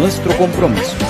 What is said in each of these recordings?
nuestro compromiso.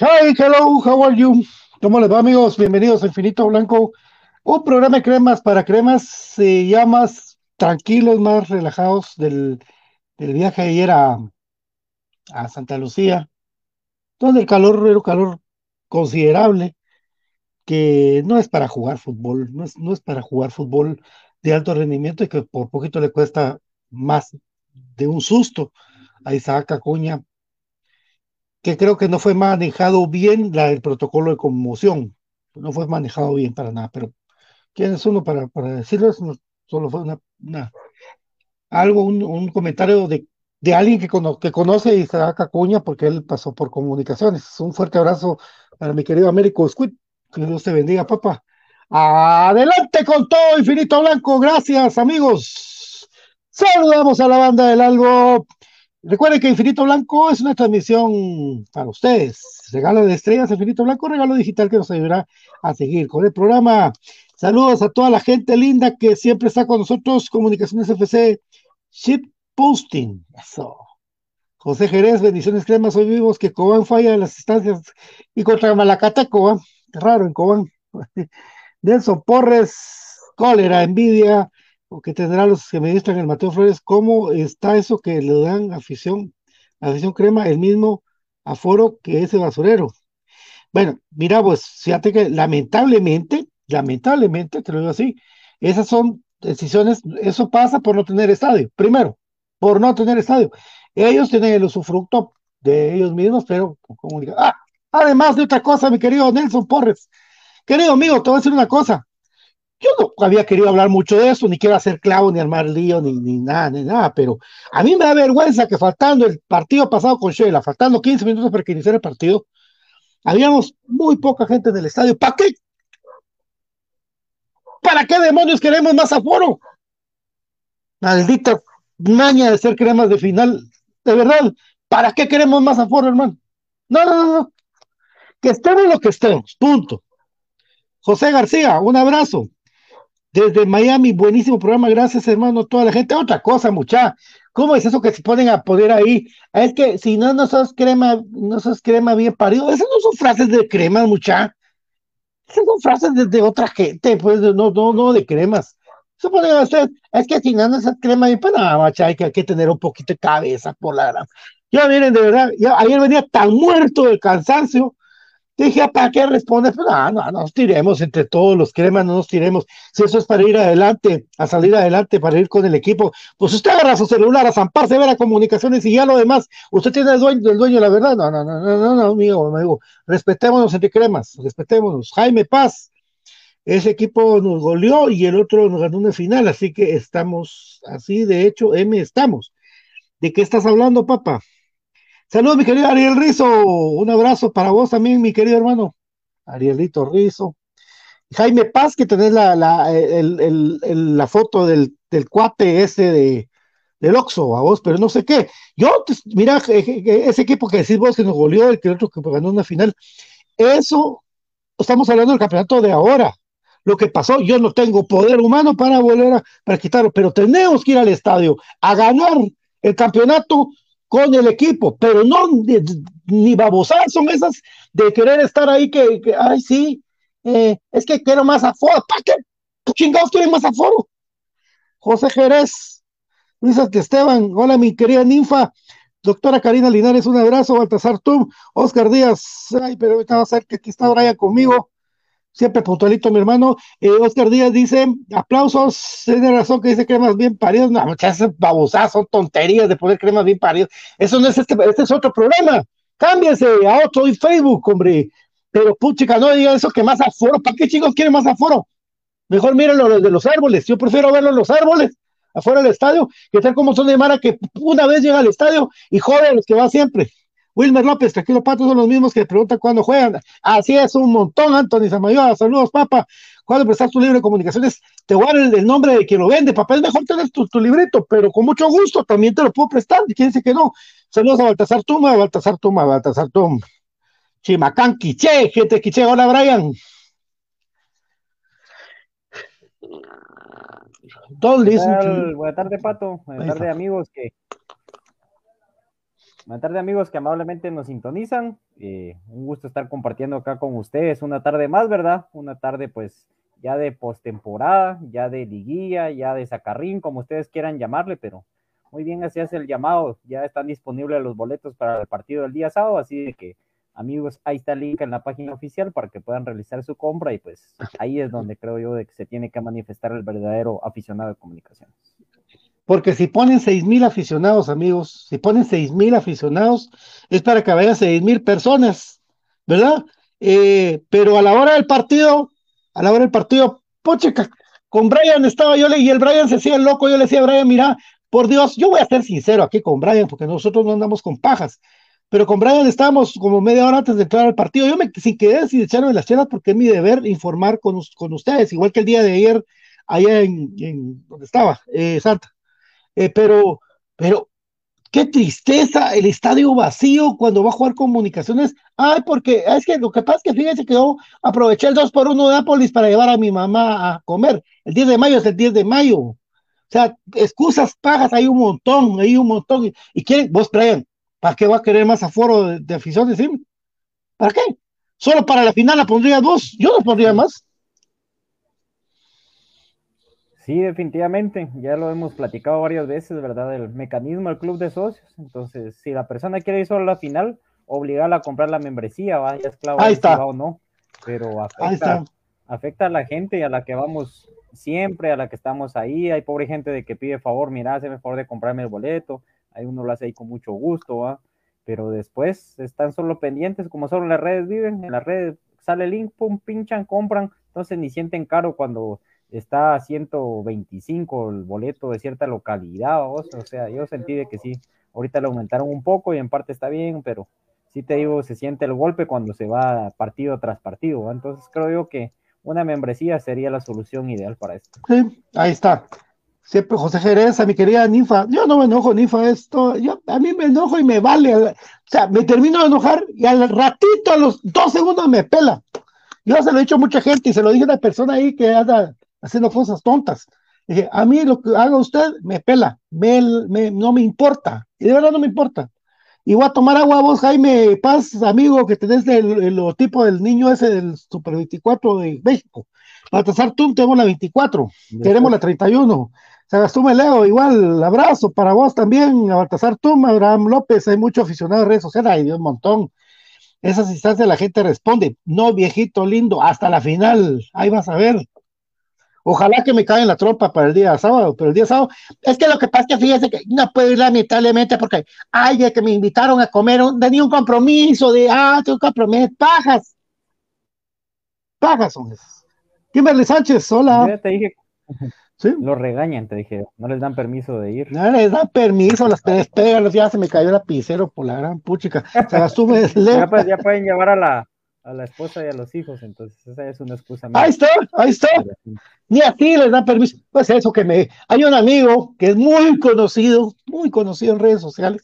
Hi, hello, how are you? ¿Cómo les va, amigos? Bienvenidos a Infinito Blanco, un programa de cremas para cremas eh, ya más tranquilos, más relajados del, del viaje ayer a, a Santa Lucía, donde el calor era un calor considerable, que no es para jugar fútbol, no es, no es para jugar fútbol de alto rendimiento y que por poquito le cuesta más de un susto a Isaac Acuña que creo que no fue manejado bien la, el protocolo de conmoción. No fue manejado bien para nada, pero ¿quién es uno para, para decirlo? Solo fue una algo, un, un, comentario de, de alguien que, cono, que conoce a Isaac Acuña porque él pasó por comunicaciones. Un fuerte abrazo para mi querido Américo Squid. Que Dios te bendiga, papá. Adelante con todo, Infinito Blanco. Gracias, amigos. Saludamos a la banda del Algo. Recuerden que Infinito Blanco es una transmisión para ustedes. Regalo de estrellas, Infinito Blanco, regalo digital que nos ayudará a seguir con el programa. Saludos a toda la gente linda que siempre está con nosotros. Comunicaciones FC, Ship Posting. Eso. José Jerez, bendiciones cremas, hoy vivos que Cobán falla en las instancias y contra Malacateco, Qué raro en Cobán. Nelson Porres, cólera, envidia, que tendrá los que ministran el Mateo Flores, ¿cómo está eso que le dan afición, afición crema, el mismo aforo que ese basurero? Bueno, mira, pues fíjate que lamentablemente, lamentablemente, te lo digo así, esas son decisiones, eso pasa por no tener estadio, primero, por no tener estadio. Ellos tienen el usufructo de ellos mismos, pero ah, además de otra cosa, mi querido Nelson Porres, querido amigo, te voy a decir una cosa, yo no había querido hablar mucho de eso, ni quiero hacer clavo, ni armar lío, ni, ni nada, ni nada, pero a mí me da vergüenza que faltando el partido pasado con Sheila, faltando 15 minutos para que iniciara el partido, habíamos muy poca gente en el estadio. ¿Para qué? ¿Para qué demonios queremos más aforo? Maldita maña de ser cremas de final. De verdad, ¿para qué queremos más aforo, hermano? No, no, no, no. Que estemos lo que estemos, punto. José García, un abrazo desde Miami, buenísimo programa, gracias hermano, toda la gente. Otra cosa, mucha, ¿cómo es eso que se ponen a poner ahí? Es que si no, no sos crema, no sos crema bien parido, esas no son frases de cremas, mucha. Esas son frases de, de otra gente, pues, no, no, no de cremas. Se ponen a hacer, es que si no, no sos crema bien, pues nada, mucha, hay que, tener un poquito de cabeza por la gran. Ya miren, de verdad, ya, ayer venía tan muerto del cansancio Dije, ¿para qué respondes? Pues, no, no, nos tiremos entre todos los cremas, no nos tiremos. Si eso es para ir adelante, a salir adelante, para ir con el equipo, pues usted agarra su celular a zamparse, ver a comunicaciones y ya lo demás. Usted tiene el dueño, el dueño, la verdad. No, no, no, no, no, no, amigo, amigo. Respetémonos entre cremas, respetémonos. Jaime Paz, ese equipo nos goleó y el otro nos ganó una final, así que estamos así, de hecho, M estamos. ¿De qué estás hablando, papá? Saludos, mi querido Ariel Rizo. Un abrazo para vos también, mi querido hermano. Arielito Rizo. Jaime Paz, que tenés la, la, el, el, el, la foto del, del, cuate ese de, del Oxo, a vos, pero no sé qué. Yo, pues, mira, ese equipo que decís vos que nos goleó, el que otro que ganó una final, eso, estamos hablando del campeonato de ahora. Lo que pasó, yo no tengo poder humano para volver a para quitarlo, pero tenemos que ir al estadio a ganar el campeonato con el equipo, pero no ni babosadas son esas de querer estar ahí que, que ay, sí, eh, es que quiero más aforo. ¿Para qué chingados quieren más aforo? José Jerez, Luis Esteban, hola mi querida ninfa, Doctora Karina Linares, un abrazo. Baltasar Tum, Oscar Díaz. Ay, pero ahorita va a ser que aquí está Brian conmigo. Siempre puntualito, mi hermano. Eh, Oscar Díaz dice: aplausos. Tiene razón que dice cremas bien paridos. No, muchas babosadas, son tonterías de poner cremas bien paridos. Eso no es este, este es otro programa. Cámbiense a otro y Facebook, hombre. Pero puchica, no digan eso que más aforo. ¿Para qué chicos quieren más aforo? Mejor mírenlo los de los árboles. Yo prefiero verlo en los árboles, afuera del estadio, que tal como son de Mara que una vez llega al estadio y joden a los que va siempre. Wilmer López, tranquilo, Pato, son los mismos que preguntan cuándo juegan. Así es, un montón, Anthony Samayoa. Saludos, papá. ¿Cuándo prestar tu libro de comunicaciones? Te voy a dar el, el nombre de quien lo vende, papá. Es mejor tener tu, tu librito, pero con mucho gusto también te lo puedo prestar. ¿Quién dice que no? Saludos a Baltasar Tuma, Baltasar Tuma, Baltasar Tum. Chimacán Quiche, gente Quiche. Hola, Brian. Don't. Buenas tardes, Pato. Buenas tardes, amigos que. Buenas tardes, amigos que amablemente nos sintonizan. Eh, un gusto estar compartiendo acá con ustedes una tarde más, ¿verdad? Una tarde, pues, ya de postemporada, ya de liguilla, ya de sacarrín, como ustedes quieran llamarle, pero muy bien, así hace el llamado. Ya están disponibles los boletos para el partido del día sábado, así que, amigos, ahí está el link en la página oficial para que puedan realizar su compra y pues ahí es donde creo yo de que se tiene que manifestar el verdadero aficionado de comunicaciones. Porque si ponen seis mil aficionados, amigos, si ponen seis mil aficionados, es para que vayan seis mil personas, ¿verdad? Eh, pero a la hora del partido, a la hora del partido, pocheca, con Brian estaba yo le, y el Brian se hacía loco, yo le decía a Brian, mira, por Dios, yo voy a ser sincero aquí con Brian, porque nosotros no andamos con pajas, pero con Brian estábamos como media hora antes de entrar al partido, yo me sin querer sin echarme las chelas, porque es mi deber informar con, con ustedes, igual que el día de ayer, allá en, en donde estaba, eh, Santa. Eh, pero, pero, qué tristeza el estadio vacío cuando va a jugar comunicaciones. Ay, porque es que lo que pasa es que fíjense que yo aproveché el 2 por 1 de Nápoles para llevar a mi mamá a comer. El 10 de mayo es el 10 de mayo. O sea, excusas pagas hay un montón, hay un montón. Y, y quieren, vos, Brian, ¿para qué va a querer más aforo de, de aficiones? sí? ¿Para qué? Solo para la final la pondría dos. Yo no pondría más. Sí, definitivamente, ya lo hemos platicado varias veces, ¿verdad? El mecanismo del club de socios. Entonces, si la persona quiere ir solo a la final, obligarla a comprar la membresía, va, ya es claro Ahí si está. va o no. Pero Ahí afecta, afecta a la gente y a la que vamos siempre, a la que estamos ahí. Hay pobre gente de que pide favor, mira, hazme favor de comprarme el boleto. Hay uno lo hace ahí con mucho gusto, ¿va? Pero después están solo pendientes, como solo en las redes viven, en las redes sale el link, pum, pinchan, compran, entonces ni sienten caro cuando está a 125 el boleto de cierta localidad, o sea, yo sentí de que sí, ahorita lo aumentaron un poco y en parte está bien, pero sí te digo, se siente el golpe cuando se va partido tras partido, entonces creo yo que una membresía sería la solución ideal para esto. Sí, ahí está. Siempre José Jerez, a mi querida Ninfa. Yo no me enojo, Ninfa, esto. Yo, a mí me enojo y me vale. O sea, me termino de enojar y al ratito, a los dos segundos, me pela. Yo se lo he dicho a mucha gente y se lo dije a una persona ahí que anda haciendo cosas tontas. Dije, a mí lo que haga usted me pela, me, me- no me importa. Y de verdad no me importa. Y voy a tomar agua vos, Jaime Paz, amigo, que tenés el, el logotipo del niño ese del Super 24 de México. Baltasar Tum, tenemos la 24. Queremos la 31. Sagastume Leo, igual, abrazo para vos también, a Baltasar Tum, Abraham López, hay mucho aficionado de redes sociales, hay un montón. Esas instancias la gente responde, no viejito lindo, hasta la final, ahí vas a ver. Ojalá que me caiga en la trompa para el día sábado, pero el día sábado, es que lo que pasa es que fíjese que no puedo ir lamentablemente porque, ay, de que me invitaron a comer, un- tenía un compromiso de, ah, tengo un compromiso, pajas, pajas son esas. Kimberly Sánchez, hola. Ya te dije, ¿Sí? lo regañan, te dije, no les dan permiso de ir. No les dan permiso, las despegan, ya se me cayó el lapicero por la gran puchica. Se me Ya, pues, ya pueden llevar a la, a la esposa y a los hijos, entonces esa es una excusa. Ahí está, ahí está. Ni así les dan permiso. Pues eso que me. Hay un amigo que es muy conocido, muy conocido en redes sociales.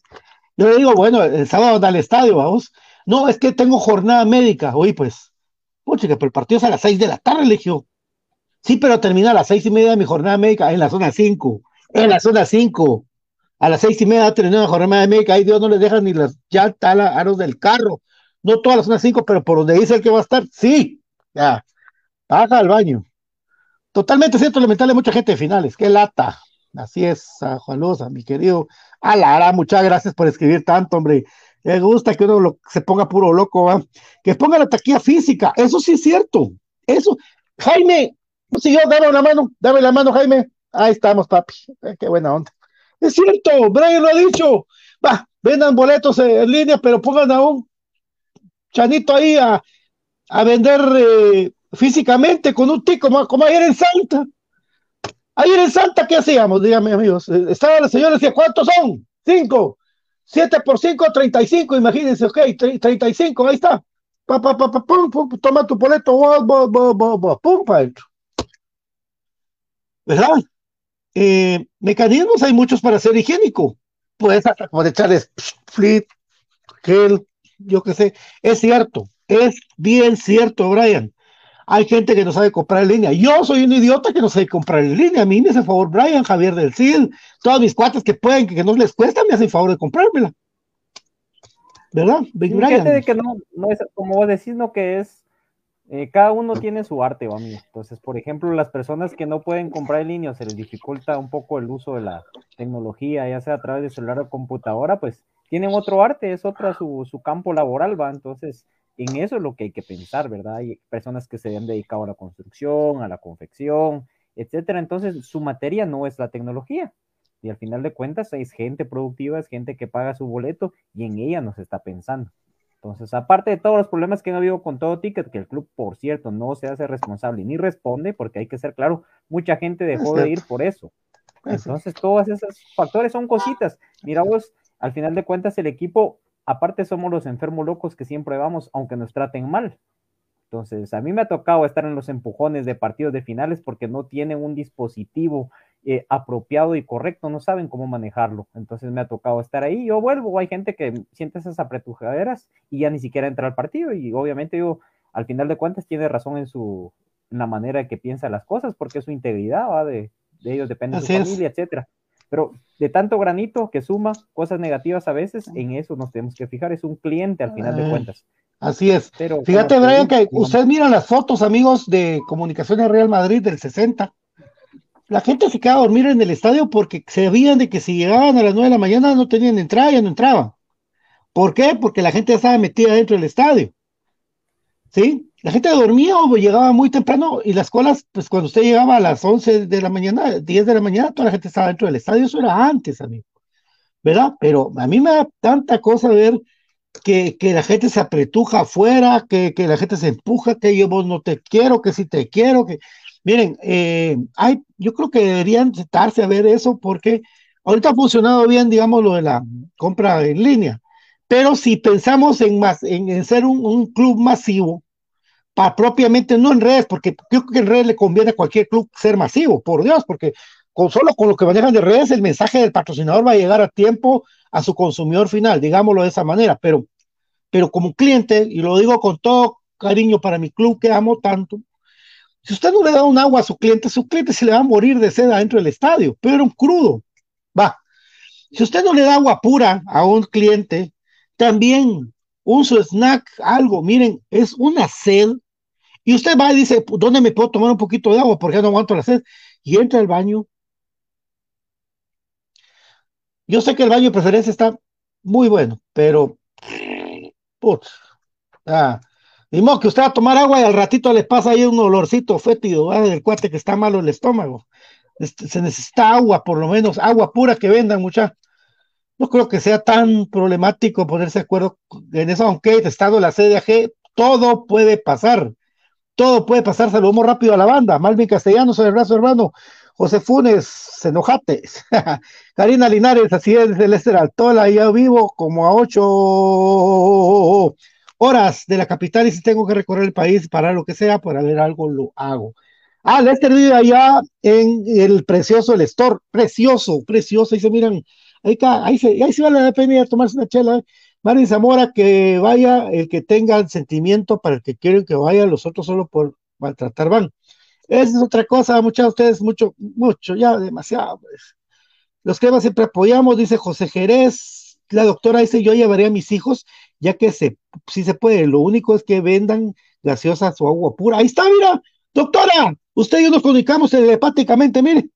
Yo le digo, bueno, el sábado anda al estadio, vamos. No, es que tengo jornada médica. Oye, pues, puchica, pero el partido es a las seis de la tarde, le dije. Sí, pero termina a las seis y media de mi jornada médica en la zona 5. En la zona 5. A las seis y media terminó la jornada médica. Ahí Dios no les deja ni las ya aros del carro. No toda la zona 5, pero por donde dice el que va a estar, sí. Ya. Baja al baño. Totalmente cierto, lamentable mucha gente de finales. Qué lata. Así es, a Juan Luz, a mi querido Alara, muchas gracias por escribir tanto, hombre. Me gusta que uno se ponga puro loco, ¿va? que ponga la taquilla física, eso sí es cierto. Eso, Jaime, si yo, dame la mano, dame la mano, Jaime. Ahí estamos, papi. Eh, qué buena onda. Es cierto, Brian lo ha dicho. Va, vendan boletos en línea, pero pongan a un chanito ahí a, a vender eh, físicamente con un tico, como, como ayer en Santa. Ayer en Santa, ¿qué hacíamos? Dígame, amigos. Eh, estaba la señora decía, ¿cuántos son? Cinco. Siete por cinco, treinta y cinco, imagínense, ok, treinta y cinco, ahí está. Pa, pa, pa, pum, pum, toma tu boleto, pum, pa ¿Verdad? Eh, mecanismos hay muchos para ser higiénico. Puedes hasta como de echarles flit, gel, yo qué sé. Es cierto, es bien cierto, Brian. Hay gente que no sabe comprar en línea. Yo soy un idiota que no sabe comprar en línea. A mí me hace favor Brian, Javier del CIL, todos mis cuates que pueden, que, no les cuesta, me hacen favor de comprármela. ¿Verdad? Big Brian. de que no, no es, como vos decís, no que es, eh, cada uno tiene su arte, o amigo. Entonces, por ejemplo, las personas que no pueden comprar en línea, se les dificulta un poco el uso de la tecnología, ya sea a través de celular o computadora, pues tienen otro arte, es otra su, su campo laboral, va. Entonces, en eso es lo que hay que pensar, ¿verdad? Hay personas que se han dedicado a la construcción, a la confección, etcétera. Entonces, su materia no es la tecnología. Y al final de cuentas, es gente productiva, es gente que paga su boleto y en ella nos está pensando. Entonces, aparte de todos los problemas que han habido con todo ticket, que el club, por cierto, no se hace responsable ni responde, porque hay que ser claro, mucha gente dejó de ir por eso. Entonces, todos esos factores son cositas. Mira vos, al final de cuentas, el equipo aparte somos los enfermos locos que siempre vamos, aunque nos traten mal. Entonces, a mí me ha tocado estar en los empujones de partidos de finales porque no tienen un dispositivo eh, apropiado y correcto, no saben cómo manejarlo. Entonces me ha tocado estar ahí, yo vuelvo, hay gente que siente esas apretujaderas y ya ni siquiera entra al partido y obviamente yo, al final de cuentas, tiene razón en su en la manera que piensa las cosas porque su integridad va de, ellos depende de su familia, etcétera. Pero de tanto granito que suma cosas negativas a veces, en eso nos tenemos que fijar. Es un cliente al final de ah, cuentas. Así es. Pero, Fíjate, Brian, que ustedes miran las fotos, amigos, de Comunicaciones Real Madrid del 60. La gente se quedaba a dormir en el estadio porque sabían de que si llegaban a las 9 de la mañana no tenían entrada, ya no entraban. ¿Por qué? Porque la gente estaba metida dentro del estadio. ¿Sí? La gente dormía o llegaba muy temprano y las colas, pues cuando usted llegaba a las 11 de la mañana, 10 de la mañana, toda la gente estaba dentro del estadio, eso era antes, amigo, ¿verdad? Pero a mí me da tanta cosa ver que, que la gente se apretuja afuera, que, que la gente se empuja, que yo vos no te quiero, que si te quiero, que... Miren, eh, hay, yo creo que deberían sentarse a ver eso porque ahorita ha funcionado bien, digamos, lo de la compra en línea, pero si pensamos en, más, en, ser un club masivo, propiamente, no en redes, porque creo que en redes le conviene a cualquier club ser masivo, por Dios, porque con solo con lo que manejan de redes, el mensaje del patrocinador va a llegar a tiempo a su consumidor final, digámoslo de esa manera, pero, pero como cliente, y lo digo con todo cariño para mi club que amo tanto, si usted no le da un agua a su cliente, su cliente se le va a morir de sed dentro del estadio, pero un crudo, va. Si usted no le da agua pura a un cliente, también un su snack, algo, miren, es una sed y usted va y dice, ¿dónde me puedo tomar un poquito de agua? Porque no aguanto la sed. Y entra al baño. Yo sé que el baño de preferencia está muy bueno, pero. Putz, ah, ni que usted va a tomar agua y al ratito le pasa ahí un olorcito fétido del cuate que está malo el estómago. Este, se necesita agua, por lo menos, agua pura que vendan, mucha. No creo que sea tan problemático ponerse de acuerdo en eso, aunque estado la CDAG, todo puede pasar todo puede pasar, saludamos rápido a la banda. Malvin Castellanos, el brazo hermano. José Funes, enojate. Karina Linares, así es, del Ester Altola, ya vivo como a ocho horas de la capital y si tengo que recorrer el país para lo que sea, para ver algo, lo hago. Ah, Lester vive allá en el precioso, el store, precioso, precioso, y se miran, ahí, ahí, se, ahí se vale la pena a tomarse una chela, ¿eh? Marín Zamora, que vaya el que tenga sentimiento para el que quieren que vaya, los otros solo por maltratar van. Esa es otra cosa, muchos de ustedes, mucho, mucho, ya demasiado. Pues. Los que más siempre apoyamos, dice José Jerez, la doctora dice, yo llevaré a mis hijos, ya que se, sí se puede, lo único es que vendan gaseosas o agua pura. Ahí está, mira, doctora, usted y yo nos comunicamos telepáticamente, mire.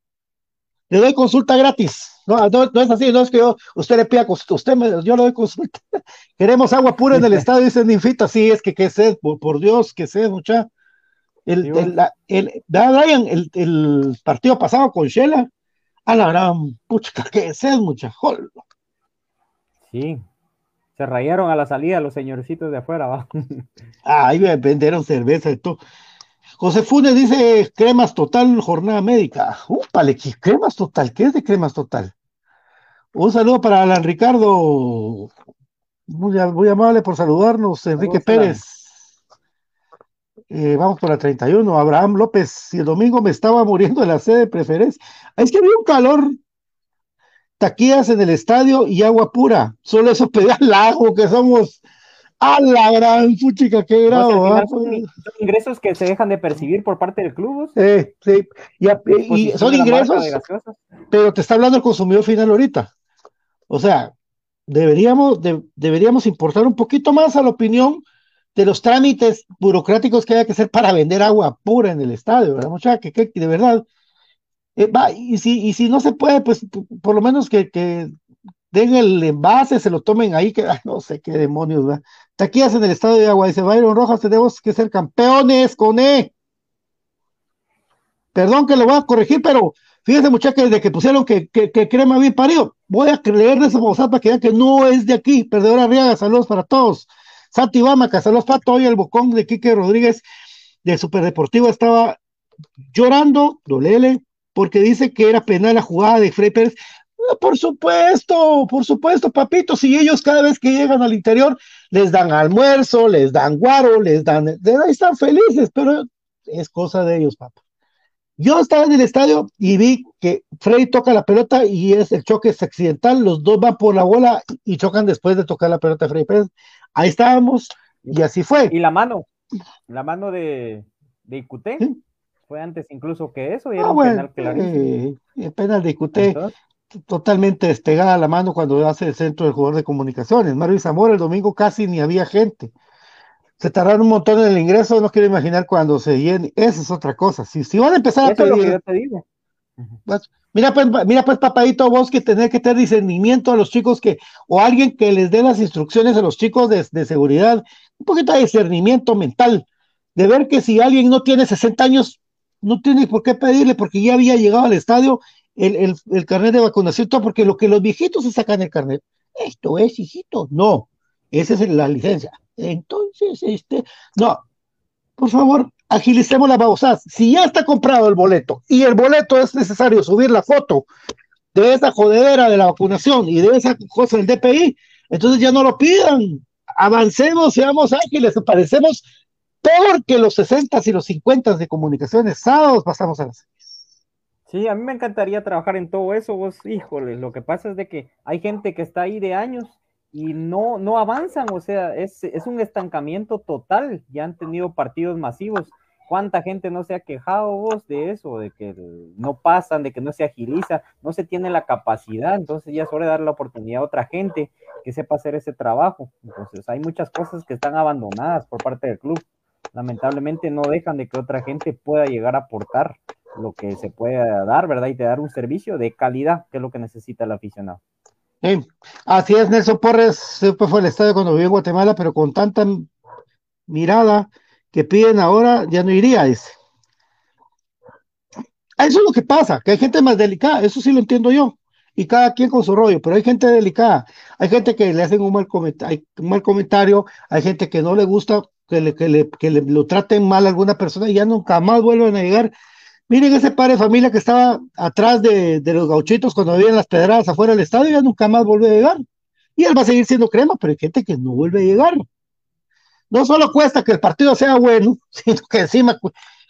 Le doy consulta gratis. No, no, no es así, no es que yo, usted le pida consulta, usted me, yo le doy consulta. Queremos agua pura en el estadio, dice Ninfita, sí, es que qué sed, por, por Dios, qué sed, mucha. El, el, el. El, el partido pasado con Shela, a la gran pucha, qué sed, mucha. Jol. Sí. Se rayaron a la salida los señorcitos de afuera, va. Ahí me vendieron cerveza y todo. José Funes dice cremas total, jornada médica. Úpale, ¿qué cremas total? ¿Qué es de cremas total? Un saludo para Alan Ricardo. Muy, amable por saludarnos, Enrique. Pérez. Eh, vamos por la 31. Abraham López. Si el domingo me estaba muriendo de la sed de preferencia. Es que había un calor. Taquillas en el estadio y agua pura. Solo eso pedía al lago, que somos. A la gran puchica, qué grado. ¿ah? son, son ingresos que se dejan de percibir por parte del club. Eh, sí, y, Disposición son ingresos, pero te está hablando el consumidor final ahorita. O sea, deberíamos, de- deberíamos importar un poquito más a la opinión de los trámites burocráticos que haya que hacer para vender agua pura en el estadio, ¿verdad, muchacha? Que, que- de verdad, eh, va, y si, y si no se puede, pues por lo menos que, que den el envase, se lo tomen ahí, que ay, no sé qué demonios, ¿verdad? Taquillas en el estadio de agua, dice Byron Rojas, tenemos que ser campeones con E. Perdón que lo voy a corregir, pero fíjense, muchachos, desde que pusieron que, que, crema bien parido, voy a leerles esa babosada para que vean que no es de aquí. Perdedor Arriaga, saludos para todos. Santi Bamaca, saludos para hoy el bocón de Quique Rodríguez del Superdeportivo estaba llorando, dolele, porque dice que era penal la jugada de Frey Pérez. Por supuesto, por supuesto, papito, si ellos cada vez que llegan al interior les dan almuerzo, les dan guaro, les dan, ahí están felices, pero es cosa de ellos, papá. Yo estaba en el estadio y vi que Frey toca la pelota y es el choque es accidental, los dos van por la bola y chocan después de tocar la pelota de Frey Pérez. Ahí estábamos y así fue. Y la mano, la mano de, de Icute fue antes incluso que eso y era Ah, un bueno, penal clarísimo. eh, el penal de Cuté Entonces, totalmente despegada la mano cuando hace el centro del jugador de comunicaciones. Mario Zamora el domingo casi ni había gente. Se tardaron un montón en el ingreso, no quiero imaginar cuando se llene. Esa es otra cosa. Si, si van a empezar a eso es lo que pedir, yo te digo. pues, mira pues, mira pues, papadito, vos que tener que tener discernimiento a los chicos que, o alguien que les dé las instrucciones a los chicos de, de seguridad, un poquito de discernimiento mental, de ver que si alguien no tiene 60 años, no tiene por qué pedirle, porque ya había llegado al estadio el, el, el carnet de vacunación, porque lo que los viejitos se sacan el carnet, esto es, hijito, no, esa es la licencia. Entonces, este, no, por favor, agilicemos las babosadas. Si ya está comprado el boleto y el boleto es necesario subir la foto de esa jodedera de la vacunación y de esa cosa del DPI, entonces ya no lo pidan. Avancemos, seamos ágiles, parecemos peor que los 60 y los 50 de comunicaciones. Sábados pasamos a las. Sí, a mí me encantaría trabajar en todo eso, vos, híjole, lo que pasa es de que hay gente que está ahí de años y no, no avanzan, o sea, es, es un estancamiento total, ya han tenido partidos masivos. ¿Cuánta gente no se ha quejado vos de eso, de que no pasan, de que no se agiliza, no se tiene la capacidad? Entonces ya es hora de dar la oportunidad a otra gente que sepa hacer ese trabajo. Entonces hay muchas cosas que están abandonadas por parte del club. Lamentablemente no dejan de que otra gente pueda llegar a aportar lo que se pueda dar, ¿verdad? Y te dar un servicio de calidad, que es lo que necesita el aficionado. Sí, así es, Nelson Porres siempre fue al estadio cuando vivió en Guatemala, pero con tanta mirada que piden ahora, ya no iría, dice. Eso es lo que pasa, que hay gente más delicada, eso sí lo entiendo yo, y cada quien con su rollo, pero hay gente delicada, hay gente que le hacen un mal, comentario, un mal comentario, hay gente que no le gusta que le, que le, que le lo traten mal a alguna persona y ya nunca más vuelven a llegar. Miren ese padre de familia que estaba atrás de, los gauchitos cuando habían las pedradas afuera del estadio, ya nunca más vuelve a llegar. Y él va a seguir siendo crema, pero hay gente que no vuelve a llegar. No solo cuesta que el partido sea bueno, sino que encima.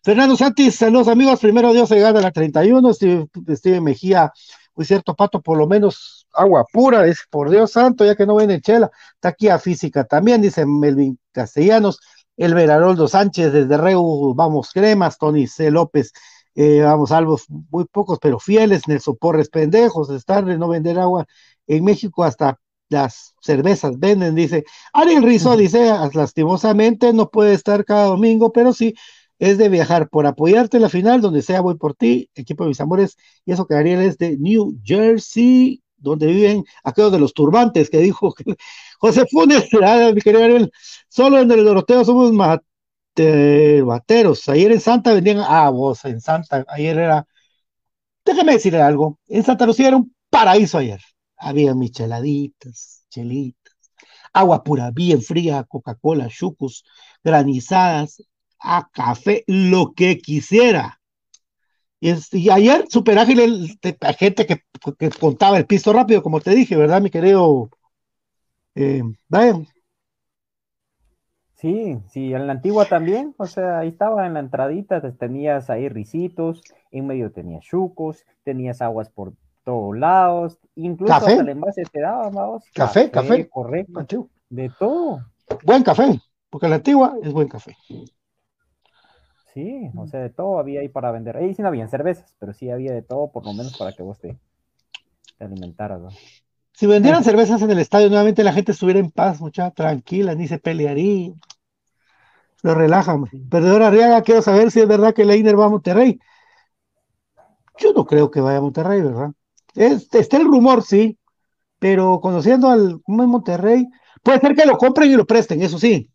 Fernando Santis, saludos amigos. Primero Dios se gana la 31. Steve, Steve Mejía, muy cierto, Pato, por lo menos agua pura, dice, por Dios santo, ya que no venden chela. Está aquí a física también, dice Melvin Castellanos. El Veraroldo Sánchez desde Reu, vamos, cremas, Tony C. López, eh, vamos, salvos muy pocos, pero fieles, Nelson Porres, pendejos, estar de no vender agua. En México hasta las cervezas venden, dice. Ariel Rizzo, dice, lastimosamente no puede estar cada domingo, pero sí, es de viajar por apoyarte en la final, donde sea voy por ti, equipo de mis amores, y eso que Ariel es de New Jersey, donde viven aquellos de los turbantes que dijo que José Funes, ah, mi querido Ariel, solo en el Doroteo somos bateros. Ayer en Santa vendían, ah, vos, en Santa, ayer era, déjame decirle algo, en Santa Lucía era un paraíso ayer. Había micheladitas, chelitas, agua pura, bien fría, Coca-Cola, chucos, granizadas, a café, lo que quisiera. Y, ayer super ágil el, gente que, contaba el piso rápido, como te dije, ¿verdad, mi querido eh? Sí, sí, en la antigua también, o sea, ahí estaba en la entradita, tenías ahí risitos, en medio tenías chucos, tenías aguas por todos lados, incluso ¿Café? el envase te daba, vamos. Café, café. Correcto. De todo. Buen café, porque la antigua es buen café. Sí, o sea, de todo había ahí para vender. Ahí sí no habían cervezas, pero sí había de todo, por lo menos para que vos te, te alimentaras. ¿no? Si vendieran cervezas en el estadio, nuevamente la gente estuviera en paz, mucha tranquila, ni se pelearía. Se relajan. Perdedor Arriaga, quiero saber si es verdad que Leiner va a Monterrey. Yo no creo que vaya a Monterrey, ¿verdad? Es, está el rumor, sí, pero conociendo al ¿cómo es Monterrey, puede ser que lo compren y lo presten, eso sí.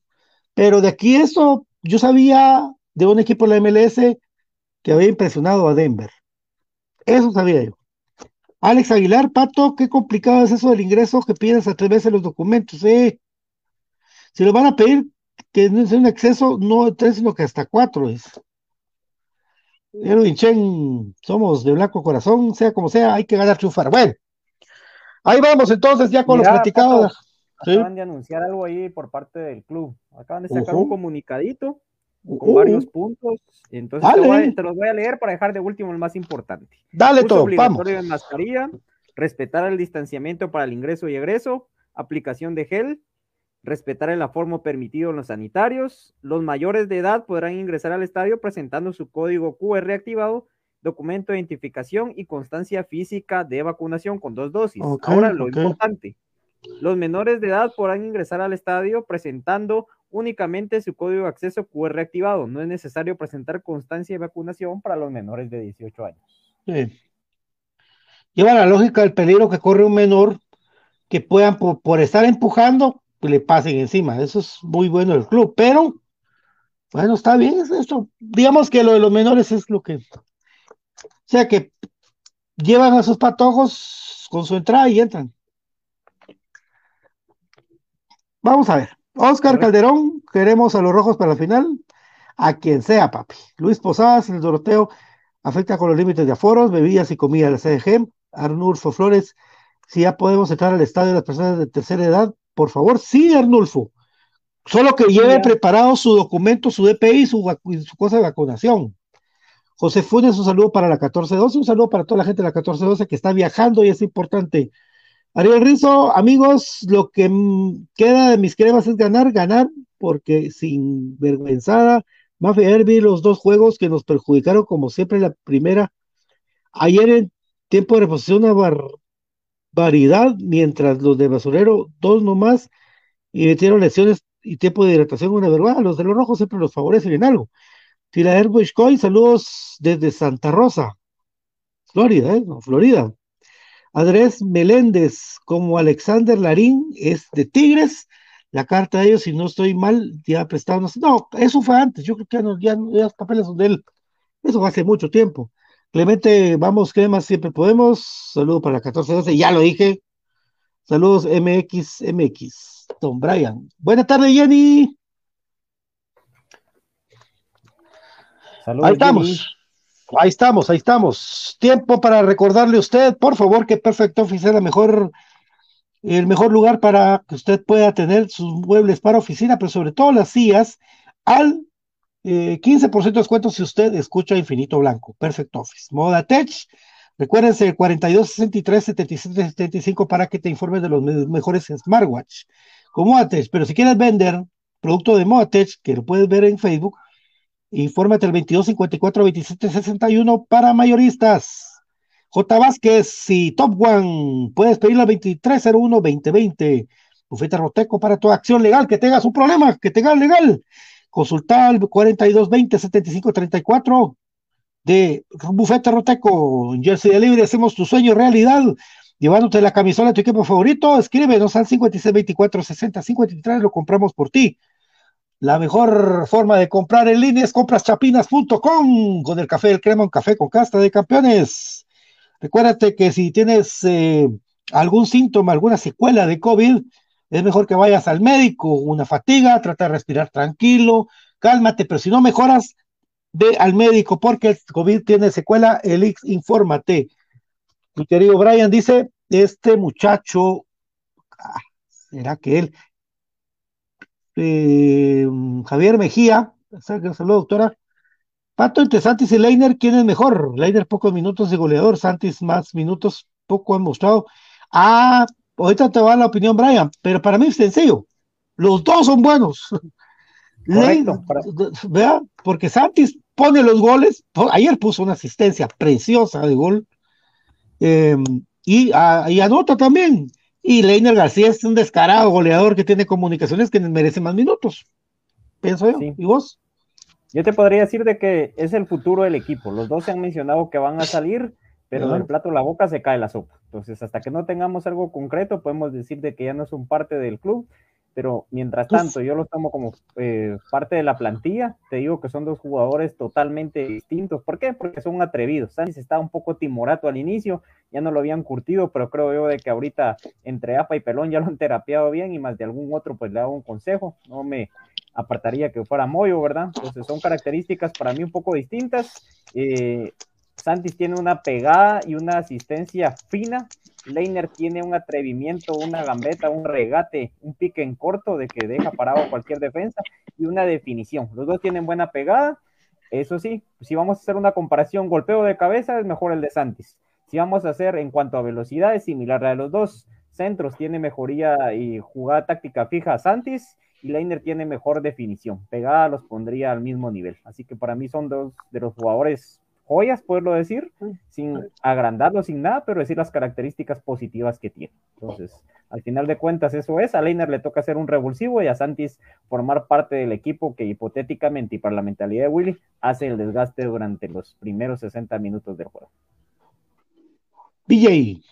Pero de aquí eso, yo sabía de un equipo de la MLS que había impresionado a Denver. Eso sabía yo. Alex Aguilar, Pato, qué complicado es eso del ingreso que pides a tres veces los documentos, eh. Si lo van a pedir, que no es un exceso, no tres, sino que hasta cuatro es. Erwin Chen, somos de blanco corazón, sea como sea, hay que ganar triunfar. Bueno, ahí vamos entonces ya con Mira, los platicados. Pato, acaban de anunciar algo ahí por parte del club. Acaban de sacar un comunicadito con Uh, varios puntos. Entonces voy te los voy a leer para dejar de último el más importante. Dale Uso todo, obligatorio vamos. de mascarilla, respetar el distanciamiento para el ingreso y egreso, aplicación de gel, respetar el aforo permitido en los sanitarios. Los mayores de edad podrán ingresar al estadio presentando su código QR activado, documento de identificación y constancia física de vacunación con dos dosis. Ahora, lo importante, los menores de edad podrán ingresar al estadio presentando únicamente su código de acceso QR activado. No es necesario presentar constancia de vacunación para los menores de 18 años. Sí. Lleva la lógica del peligro que corre un menor que puedan por, por estar empujando, le pasen encima. Eso es muy bueno del club, pero bueno, está bien es esto. Digamos que lo de los menores es lo que, o sea que llevan a sus patojos con su entrada y entran. Vamos a ver. Oscar Calderón, queremos a los rojos para la final. A quien sea, papi. Luis Posadas, el Doroteo, afecta con los límites de aforos, bebidas y comida de la CDG. Arnulfo Flores, si ya podemos entrar al estadio de las personas de tercera edad, por favor, sí, Arnulfo. Solo que lleve preparado su documento, su DPI y su, su cosa de vacunación. José Funes, un saludo para la 1412, un saludo para toda la gente de la 1412 que está viajando y es importante. Ariel Rizzo, amigos, lo que queda de mis cremas es ganar, ganar, porque sin vergüenzada, Mafia Herbie, los dos juegos que nos perjudicaron, como siempre, la primera. Ayer en tiempo de reposición, una barbaridad, mientras los de Basurero, dos nomás, y metieron lesiones y tiempo de hidratación, una vergüenza. Los de los rojos siempre los favorecen en algo. Filadelfia Coy, saludos desde Santa Rosa, Florida, ¿eh? Florida. Andrés Meléndez, como Alexander Larín, es de Tigres. La carta de ellos, si no estoy mal, ya prestaron. No, eso fue antes. Yo creo que ya, no, ya, ya los papeles son de él. Eso fue hace mucho tiempo. Clemente, vamos, ¿qué más siempre podemos? Saludos para la 1412, ya lo dije. Saludos MX, MX. Don Brian. Buenas tardes, Jenny. Saludos, Ahí Jenny. estamos. Ahí estamos, ahí estamos. Tiempo para recordarle a usted, por favor, que Perfect Office es la mejor, el mejor lugar para que usted pueda tener sus muebles para oficina, pero sobre todo las sillas, al eh, 15% de descuento si usted escucha Infinito Blanco. Perfect Office. Moda Tech. Recuérdense el 42 63 77 75 para que te informes de los me- mejores smartwatch. Con Moda Tech. Pero si quieres vender producto de Moda Tech, que lo puedes ver en Facebook, Infórmate al 22 54 27 61 para mayoristas. J. Vázquez y Top One. Puedes pedirlo al 2301 2020. Bufete Roteco para tu acción legal. Que tengas un problema, que tengas legal. Consulta al 4220-7534 de Bufete Roteco. En Jersey Delivery hacemos tu sueño realidad. Llevándote la camisola de tu equipo favorito, escríbenos al 5624-6053, lo compramos por ti. La mejor forma de comprar en línea es compraschapinas.com con el café del crema, un café con casta de campeones. Recuérdate que si tienes eh, algún síntoma, alguna secuela de COVID, es mejor que vayas al médico, una fatiga, trata de respirar tranquilo, cálmate, pero si no mejoras, ve al médico porque el COVID tiene secuela, el infórmate. Mi querido Brian dice, este muchacho, ah, ¿será que él? Eh, Javier Mejía, saludos doctora. Pato entre Santis y Leiner, ¿quién es mejor? Leiner pocos minutos de goleador, Santis más minutos, poco han mostrado. Ah, ahorita te va la opinión Brian, pero para mí es sencillo. Los dos son buenos. Correcto, ¿vea? Porque Santis pone los goles, ayer puso una asistencia preciosa de gol, eh, y, y, anota también. Y Leiner García es un descarado goleador que tiene comunicaciones que merece más minutos. Pienso yo. Sí. ¿Y vos? Yo te podría decir de que es el futuro del equipo. Los dos se han mencionado que van a salir, pero Ajá. del plato a la boca se cae la sopa. Entonces, hasta que no tengamos algo concreto, podemos decir de que ya no son parte del club. Pero mientras Pues tanto, yo los tomo como eh, parte de la plantilla. Te digo que son dos jugadores totalmente distintos. ¿Por qué? Porque son atrevidos. Sánchez estaba un poco timorato al inicio, ya no lo habían curtido, pero creo yo de que ahorita entre APA y Pelón ya lo han terapiado bien y más de algún otro, pues le hago un consejo. No me apartaría que fuera Moyo, ¿verdad? Entonces son características para mí un poco distintas. Eh, Santis tiene una pegada y una asistencia fina. Leiner tiene un atrevimiento, una gambeta, un regate, un pique en corto de que deja parado cualquier defensa y una definición. Los dos tienen buena pegada. Eso sí, si vamos a hacer una comparación golpeo de cabeza, es mejor el de Santis. Si vamos a hacer en cuanto a velocidad, es similar a los dos centros, tiene mejoría y jugada táctica fija a Santis y Leiner tiene mejor definición. Pegada los pondría al mismo nivel. Así que para mí son dos de los jugadores joyas, poderlo decir, sin agrandarlo, sin nada, pero decir las características positivas que tiene. Entonces, al final de cuentas, eso es. A Leiner le toca ser un revulsivo y a Santis formar parte del equipo que hipotéticamente y para la mentalidad de Willy hace el desgaste durante los primeros 60 minutos del juego. BJ.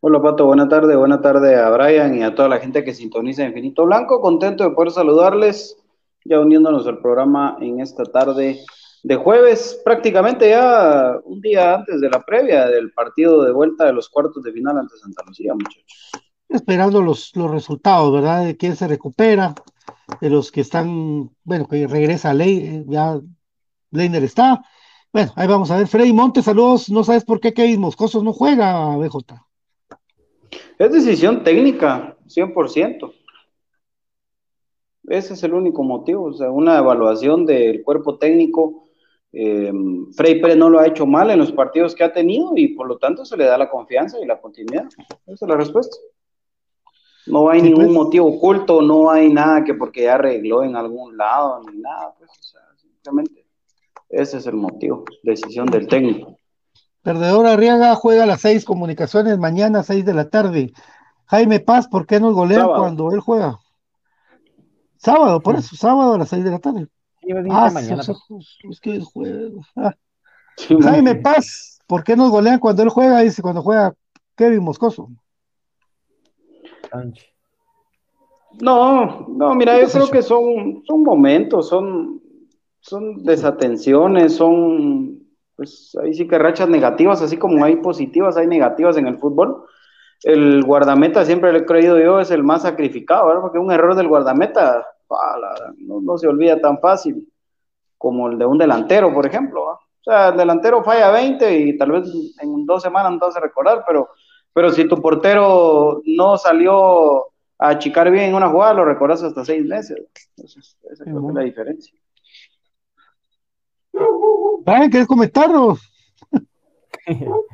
Hola Pato, buena tarde, buena tarde a Brian y a toda la gente que sintoniza Infinito Blanco. Contento de poder saludarles, ya uniéndonos al programa en esta tarde de jueves, prácticamente ya un día antes de la previa del partido de vuelta de los cuartos de final ante Santa Lucía, muchachos. Esperando los, los resultados, ¿verdad? De quién se recupera, de los que están, bueno, que regresa Ley, ya Leiner está. Bueno, ahí vamos a ver. Freddy Montes, saludos. No sabes por qué Kevin Moscosos no juega, BJ. Es decisión técnica, 100%. Ese es el único motivo, o sea, una evaluación del cuerpo técnico. Eh, Frey Pérez no lo ha hecho mal en los partidos que ha tenido y por lo tanto se le da la confianza y la continuidad. Esa es la respuesta. No hay Sí, ningún pues. motivo oculto, no hay nada que porque ya arregló en algún lado, ni nada, pues, o sea, simplemente ese es el motivo, decisión del técnico. Perdedor Arriaga juega a las seis comunicaciones mañana a seis de la tarde. Jaime Paz, ¿por qué nos Sábado. cuando él juega? Sábado, por eso, sábado a las seis de la tarde. Ah, mañana, es que juego. Ah. Sí, Jaime Paz, ¿por qué nos golean cuando él juega? Dice, cuando juega Kevin Moscoso. No, no, mira, ¿Qué yo creo que son, son momentos, son, son desatenciones, son, pues ahí sí que rachas negativas, así como hay positivas, hay negativas en el fútbol. El guardameta, siempre le he creído yo, es el más sacrificado, ¿verdad? Porque un error del guardameta, no, no se olvida tan fácil como el de un delantero, por ejemplo. ¿va? O sea, el delantero falla 20 y tal vez en dos semanas no te vas a recordar, pero, pero si tu portero no salió a achicar bien en una jugada, lo recordas hasta seis meses. Entonces, esa creo que es la diferencia. Brian, ¿quieres comentarlo?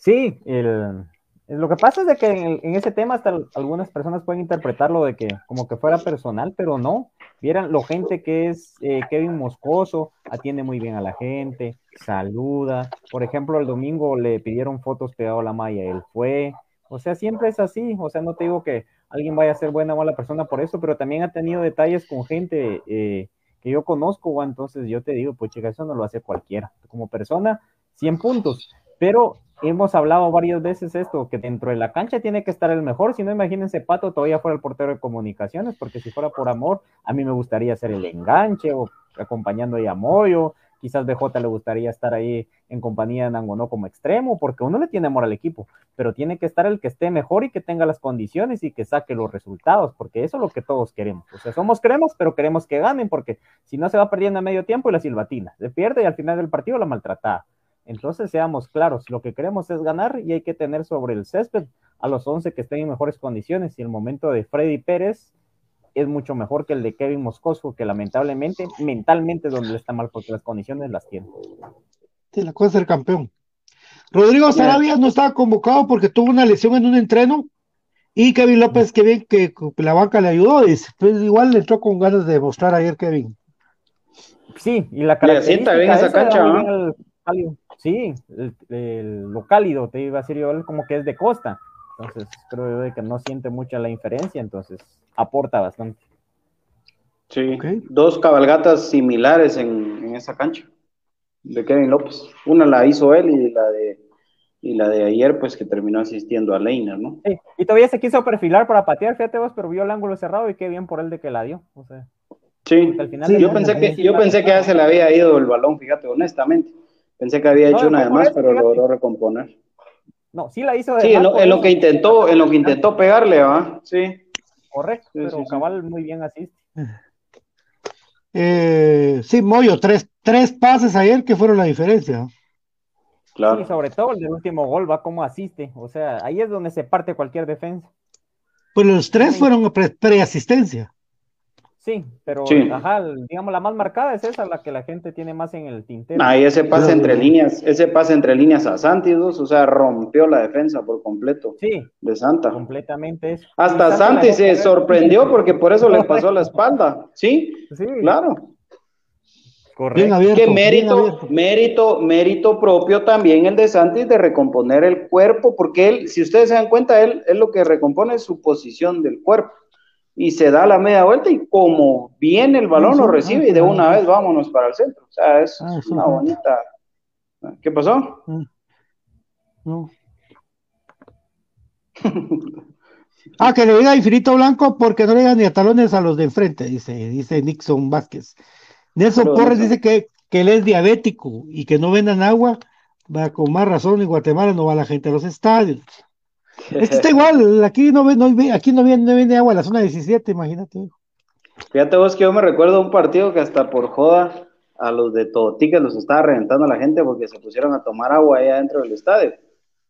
Sí, el, lo que pasa es de que en, ese tema hasta algunas personas pueden interpretarlo de que como que fuera personal, pero no. Vieran lo gente que es eh, Kevin Moscoso, atiende muy bien a la gente, saluda. Por ejemplo, el domingo le pidieron fotos pegado a la malla, él fue. O sea, siempre es así. O sea, no te digo que alguien vaya a ser buena o mala persona por eso, pero también ha tenido detalles con gente eh, que yo conozco, entonces yo te digo, pues chica, eso no lo hace cualquiera. Como persona, 100 puntos, pero hemos hablado varias veces esto, que dentro de la cancha tiene que estar el mejor, si no imagínense Pato todavía fuera el portero de comunicaciones, porque si fuera por amor, a mí me gustaría ser el enganche o acompañando ahí a Moyo, quizás BJ le gustaría estar ahí en compañía de Nangonó como extremo, porque uno le tiene amor al equipo, pero tiene que estar el que esté mejor y que tenga las condiciones y que saque los resultados, porque eso es lo que todos queremos. O sea, somos cremas, pero queremos que ganen, porque si no se va perdiendo a medio tiempo y la silbatina, se pierde y al final del partido la maltratada. Entonces, seamos claros, lo que queremos es ganar y hay que tener sobre el césped a los 11 que estén en mejores condiciones. Y el momento de Freddy Pérez es mucho mejor que el de Kevin Moscoso, que lamentablemente mentalmente es donde está mal porque las condiciones las tiene. Sí, la cosa es ser campeón. Rodrigo Sarabia no estaba convocado porque tuvo una lesión en un entreno y Kevin López, que bien que la banca le ayudó, y pues igual le entró con ganas de mostrar ayer Kevin. Sí, y la característica bien esa cancha, ¿no? Sí, lo cálido, te iba a decir yo, él como que es de costa. Entonces, creo yo que no siente mucha la inferencia, entonces aporta bastante. Sí, dos cabalgatas similares en, esa cancha de Kevin López. Una la hizo él y la de y la de ayer, pues que terminó asistiendo a Leiner, ¿no? Sí, y todavía se quiso perfilar para patear, fíjate vos, pero vio el ángulo cerrado y qué bien por él de que la dio. O sea, sí, yo, pensé que, yo pensé que ya se le había ido el balón, fíjate, honestamente. Pensé que había hecho una de más, pero logró recomponer. No, sí la hizo de Sí, en lo, que intentó, en lo que intentó pegarle, ¿va? Sí. Correcto, pero Cabal muy bien asiste. Eh, sí, Moyo, tres, tres pases ayer que fueron la diferencia. Claro. Sí, sobre todo el del último gol va como asiste. O sea, ahí es donde se parte cualquier defensa. Pues los tres fueron pre-asistencia. Sí, pero ajá, digamos la más marcada es esa, la que la gente tiene más en el tintero. Ahí ese pase entre líneas, ese pase entre líneas a Santi, o sea, rompió la defensa por completo. Sí. De Santa. Completamente eso. Hasta Santi se sorprendió porque por eso le pasó la espalda. Sí, sí. claro. Correcto. que mérito, mérito, mérito propio también el de Santi de recomponer el cuerpo, porque él, si ustedes se dan cuenta, él, es lo que recompone su posición del cuerpo y se da la media vuelta y como viene el balón lo recibe y de una vez vámonos para el centro. O sea, es ah, una bonita. ¿Qué pasó? No. ah, que le diga infinito blanco porque no le diga ni a talones a los de enfrente, dice, dice Nixon Vázquez. Nelson Porres dice que, que él es diabético y que no vendan agua, va con más razón en Guatemala no va la gente a los estadios. Es que está igual, aquí no, no, aquí no viene, agua a la zona 17, imagínate. Fíjate vos que yo me recuerdo un partido que hasta por joda a los de Totica los estaba reventando la gente porque se pusieron a tomar agua ahí adentro del estadio.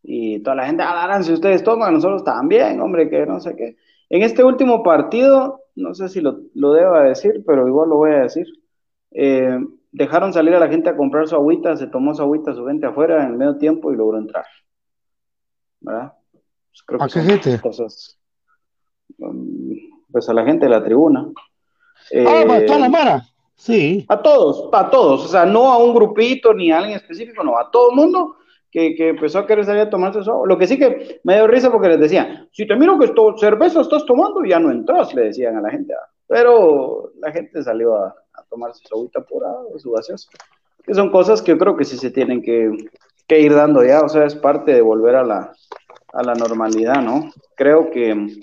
Y toda la gente, ah, si ustedes toman, nosotros también, hombre, que no sé qué. En este último partido, no sé si lo, lo deba decir, pero igual lo voy a decir. Eh, dejaron salir a la gente a comprar su agüita, se tomó su agüita, su gente afuera en medio tiempo y logró entrar. ¿Verdad? Creo ¿A qué gente? Cosas, um, pues a la gente de la tribuna. ah, a toda la eh, mara. Sí. A todos, a todos. O sea, no a un grupito ni a alguien específico, no, a todo el mundo que, que, empezó a querer salir a tomarse eso. Lo que sí que me dio risa porque les decía, si te miro que esto, cerveza estás tomando, ya no entras, le decían a la gente. Ah. Pero la gente salió a, a tomarse su agüita pura, su gaseosa. Que son cosas que yo creo que sí se tienen que, que ir dando ya, o sea, es parte de volver a la, a la normalidad, ¿no? Creo que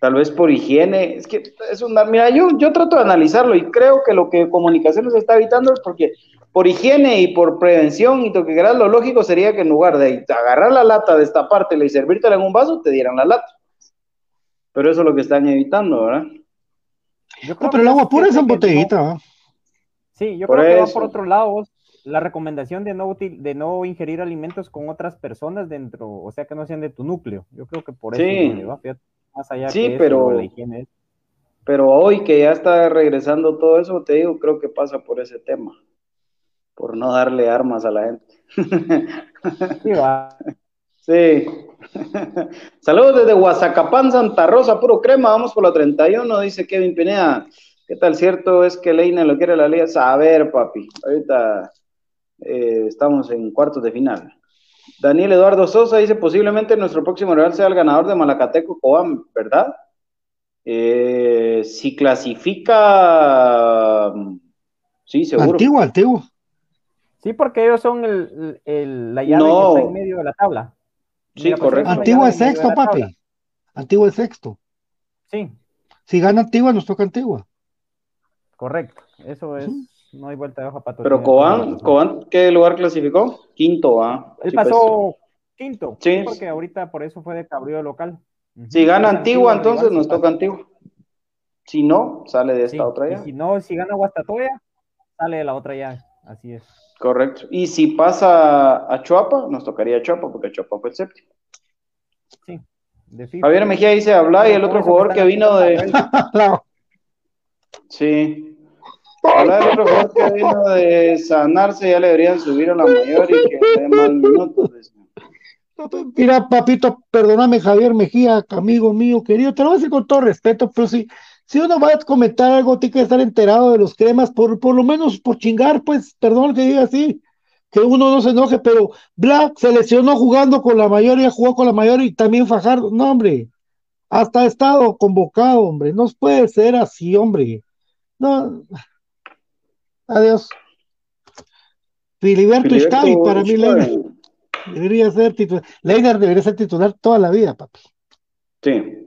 tal vez por higiene, es que es una, mira, yo, yo trato de analizarlo y creo que lo que comunicaciones está evitando es porque por higiene y por prevención y lo que lo lógico sería que en lugar de agarrar la lata de esta parte y servírtela en un vaso, te dieran la lata. Pero eso es lo que están evitando, ¿verdad? Yo pero el agua pura es en botellita. Sí, yo creo que va por otro lado la recomendación de no, de no ingerir alimentos con otras personas dentro, o sea, que no sean de tu núcleo. Yo creo que por eso sí. va, más allá sí, pero, la higiene. Pero hoy que ya está regresando todo eso, te digo, creo que pasa por ese tema, por no darle armas a la gente. Sí, va. Sí. Saludos desde Huazacapán, Santa Rosa, puro crema, vamos por la 31, dice Kevin Pineda. ¿Qué tal cierto es que Leina lo quiere la liga? A ver, papi, ahorita eh, estamos en cuartos de final. Daniel Eduardo Sosa dice, posiblemente nuestro próximo rival sea el ganador de Malacateco Cobán, ¿verdad? Eh, si clasifica, sí, seguro. Antigua, Antigua. Sí, porque ellos son el, el- la llave No. que está en medio de la tabla. Sí, pues, correcto. llave es sexto, papi. tabla. Antigua es sexto. Sí, Si gana Antigua, nos toca Antigua. correcto. Eso es, no hay vuelta de hoja para Pero Cobán, Cobán, ¿qué lugar clasificó? Quinto, ¿ah? Él Sí, pues, pasó quinto, Sí. porque ahorita por eso fue de cabrío local. Si gana Antigua, entonces nos toca Antigua. Si no, sale de esta Sí, otra y llave. si no, si gana Guastatoya, sale de la otra llave. Así es. Correcto. Y si pasa a Chuapa, nos tocaría Chuapa, porque Chuapa fue el séptimo. Sí. Javier Mejía dice habla y el otro jugador que vino de. Claro. Sí. Habla del otro que vino de sanarse, ya le deberían subir a la mayor y que minutos. Mira, papito, perdóname, Javier Mejía, amigo mío, querido, te lo voy a decir con todo respeto, pero si, si uno va a comentar algo, tiene que estar enterado de los cremas, por, por lo menos por chingar, pues, perdón que diga así, que uno no se enoje, pero Black se lesionó jugando con la mayor, ya jugó con la mayor y también Fajardo, no, hombre, hasta ha estado convocado, hombre, no puede ser así, hombre, no, adiós. Filiberto Filiberto Stavi, para mí. Leiner, debería ser titular, Leiner debería ser titular toda la vida, papi. Sí.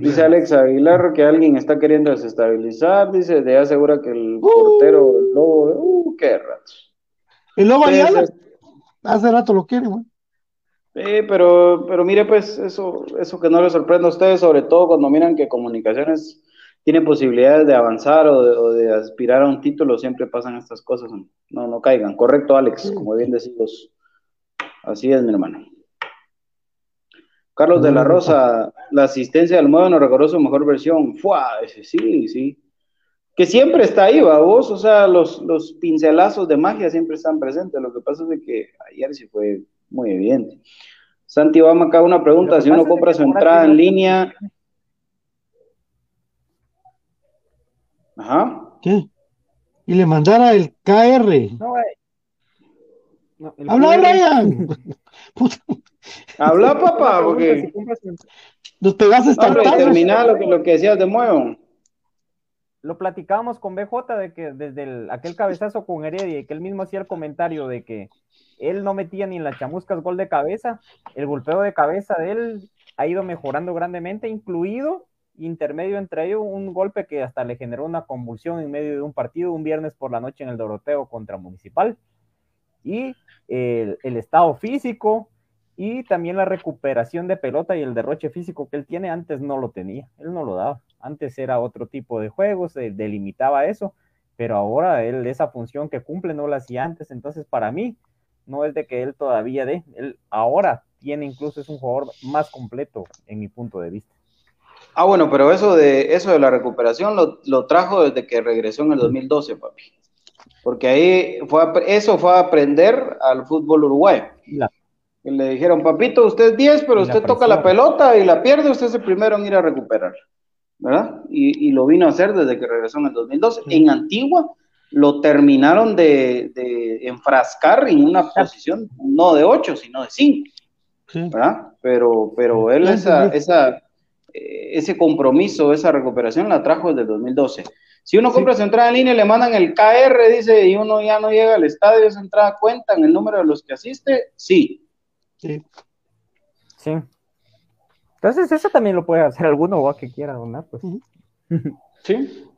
Dice. Alex Aguilar que alguien está queriendo desestabilizar. Dice, de asegura que el portero, el lobo, uh, qué rato. Y luego Sí, Ayala, sí, hace rato lo quiere, güey. Sí, pero, pero mire, pues, eso, eso que no les sorprende a ustedes, sobre todo cuando miran que comunicaciones tiene posibilidades de avanzar o de, o de aspirar a un título, siempre pasan estas cosas. No, no caigan. Correcto, Alex, como bien decimos. Así es, mi hermano. Carlos de la Rosa, la asistencia del modo nos recordó su mejor versión. ¡Fua! Sí, sí. Que siempre está ahí, va vos, o sea, los, los pincelazos de magia siempre están presentes. Lo que pasa es de que ayer sí fue muy evidente. Santi Obama, acá una pregunta, si uno compra su entrada en línea, ajá, ¿Qué? Y le mandara el KR. No. No, el ¡Habla, QR Brian! Puta, habla papá, porque nos pegaste hombre, tartazos. termina lo que, lo que decías de Muevo. Lo platicábamos con BJ de que desde el- aquel cabezazo con Heredia y que él mismo hacía el comentario de que él no metía ni en las chamuscas gol de cabeza, el golpeo de cabeza de él ha ido mejorando grandemente, incluido intermedio entre ellos un golpe que hasta le generó una convulsión en medio de un partido un viernes por la noche en el Doroteo contra Municipal. Y el, estado físico y también la recuperación de pelota y el derroche físico que él tiene antes no lo tenía, él no lo daba. Antes era otro tipo de juegos, se delimitaba eso, pero ahora él esa función que cumple no la hacía antes, entonces para mí no es de que él todavía de, él ahora tiene incluso es un jugador más completo en mi punto de vista. Ah, bueno, pero eso de, eso de la recuperación lo, lo trajo desde que regresó en el 2012, papi. Porque ahí fue, a- eso fue a aprender al fútbol uruguayo. La- Y le dijeron, papito, usted es 10, pero la usted toca la pelota y la pierde, usted es el primero en ir a recuperar. ¿Verdad? Y, y lo vino a hacer desde que regresó en el 2012. En Antigua lo terminaron de, de enfrascar en una posición no de 8, sino de 5. Sí. ¿verdad? Pero, pero él esa, esa, ese compromiso, esa recuperación la trajo desde el 2012. Si uno Sí. compra su entrada en línea y le mandan el KR, dice, y uno ya no llega al estadio, esa entrada cuenta en el número de los que asiste, sí. Sí. Sí. Entonces eso también lo puede hacer alguno o que quiera donar, pues. Sí,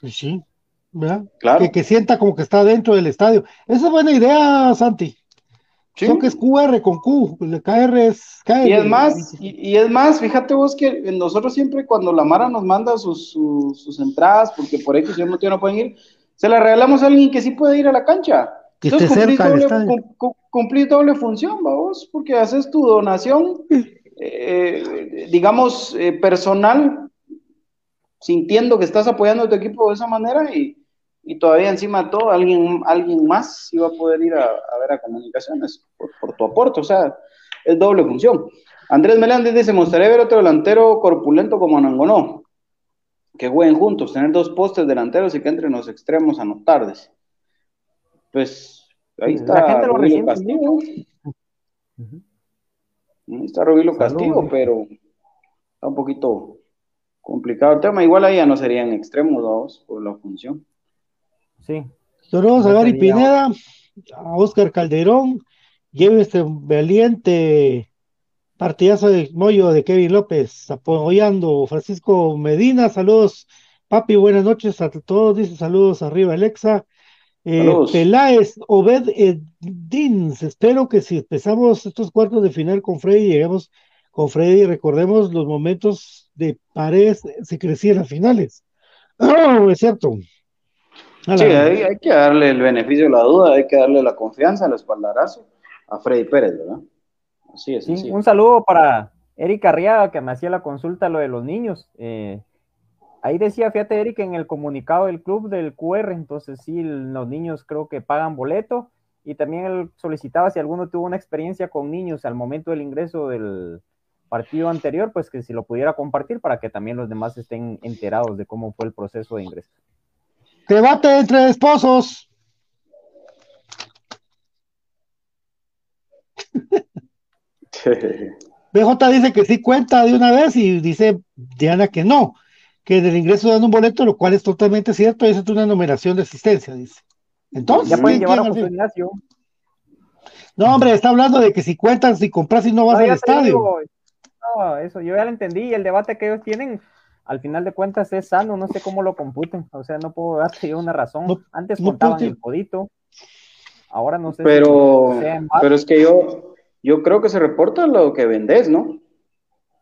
Pues sí, ¿verdad? claro. Que, que sienta como que está dentro del estadio. Esa es buena idea, Santi. Sí. Solo que es QR con Q, el KR es KR. Y es más, y, y es más, fíjate vos que nosotros siempre cuando la Mara nos manda sus, sus, sus entradas, porque por X Y motivo no pueden ir, se las regalamos a alguien que sí puede ir a la cancha. Que esté Entonces cumplís cerca doble, cum- doble función, vos, porque haces tu donación, eh, digamos, eh, personal, sintiendo que estás apoyando a tu equipo de esa manera y, y todavía encima de todo alguien, alguien más iba a poder ir a, a ver a comunicaciones por, por tu aporte, o sea, es doble función. Andrés Meléndez dice, me gustaría ver otro delantero corpulento como Nangonó, que jueguen juntos, tener dos postes delanteros y que entren los extremos a no tardes. Pues ahí La está gente lo resiente Castillo. Ahí está Rubilo Salud. Castillo, pero, Está un poquito complicado el tema. Igual ahí ya no serían extremos, dos por la función. Sí. A Gary sería- Pineda, a Oscar Calderón, lleve este valiente partidazo de mollo de Kevin López, apoyando Francisco Medina, saludos, papi, buenas noches a todos, dice saludos arriba Alexa, eh, Saludos. Peláez, Obed Edins, espero que si empezamos estos cuartos de final con Freddy, lleguemos con Freddy, recordemos los momentos de paredes, se crecían las finales. Oh, es cierto. Sí, hay, hay que darle el beneficio de la duda, hay que darle la confianza, el espaldarazo a Freddy Pérez, ¿verdad? Así es. Sí, sencillo. un saludo para Eric Arriaga que me hacía la consulta lo de los niños. Eh, ahí decía, fíjate Eric, en el comunicado del club del QR, entonces sí, los niños creo que pagan boleto y también él solicitaba si alguno tuvo una experiencia con niños al momento del ingreso del partido anterior, pues que si lo pudiera compartir para que también los demás estén enterados de cómo fue el proceso de ingreso. Debate entre esposos. BJ dice que sí cuenta de una vez y dice Diana que no, que del ingreso dan un boleto, lo cual es totalmente cierto, y esa es una numeración de asistencia, dice. Entonces, Ya pueden ¿quién- llevar a José? Ignacio. No, hombre, está hablando de que si cuentan, si compras y no vas No, al estadio. digo, no, eso yo ya lo entendí y el debate que ellos tienen, al final de cuentas es sano, no sé cómo lo computen, o sea, no puedo darte yo una razón. No- Antes no contaban el codito, ahora no sé Pero, si sea en base. pero es que yo, yo creo que se reporta lo que vendes, ¿no?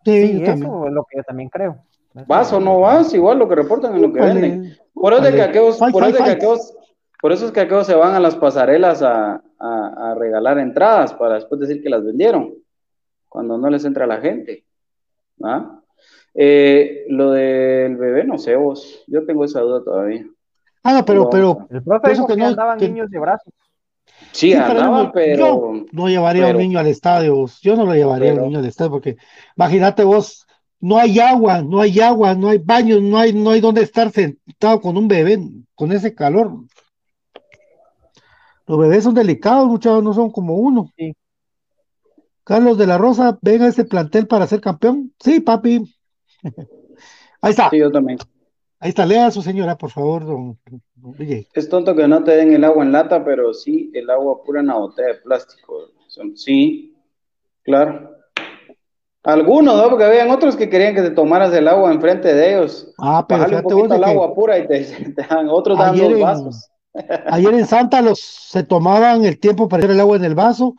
Sí, Sí, yo también. eso es lo que yo también creo. Vas o no vas, igual lo que reportan es lo que Vale. venden. Por eso, Vale. aquellos, por, eso aquellos- por eso es que aquellos se van a las pasarelas a, a- a regalar entradas para después decir que las vendieron, cuando no les entra la gente. ¿Ah? Eh, lo del bebé, no sé vos, yo tengo esa duda todavía. Ah, no, pero, No, pero, El profe dijo que que, no- andaban que- niños de brazos. Sí, Sí, pero andaban, no, pero... yo no llevaría a pero- un niño al estadio, yo no lo llevaría a pero- un niño al estadio, porque imagínate vos, no hay agua, no hay agua, no hay baños, no hay, no hay dónde estar sentado con un bebé, con ese calor. Los bebés son delicados, muchachos, no son como uno. Sí. Carlos de la Rosa, venga a ese plantel para ser campeón. Sí, papi. Ahí está, Sí, yo también. ahí está, lea a su señora, por favor, don, don DJ. Es tonto que no te den el agua en lata, pero sí el agua pura en la botella de plástico. Sí, claro. Algunos, ¿no? Porque habían otros que querían que te tomaras el agua enfrente de ellos. Ah, pero un poquito que agua pura y te, te dan, otros dan Ayer dos en- vasos. Ayer en Santa los se tomaban el tiempo para echar el agua en el vaso,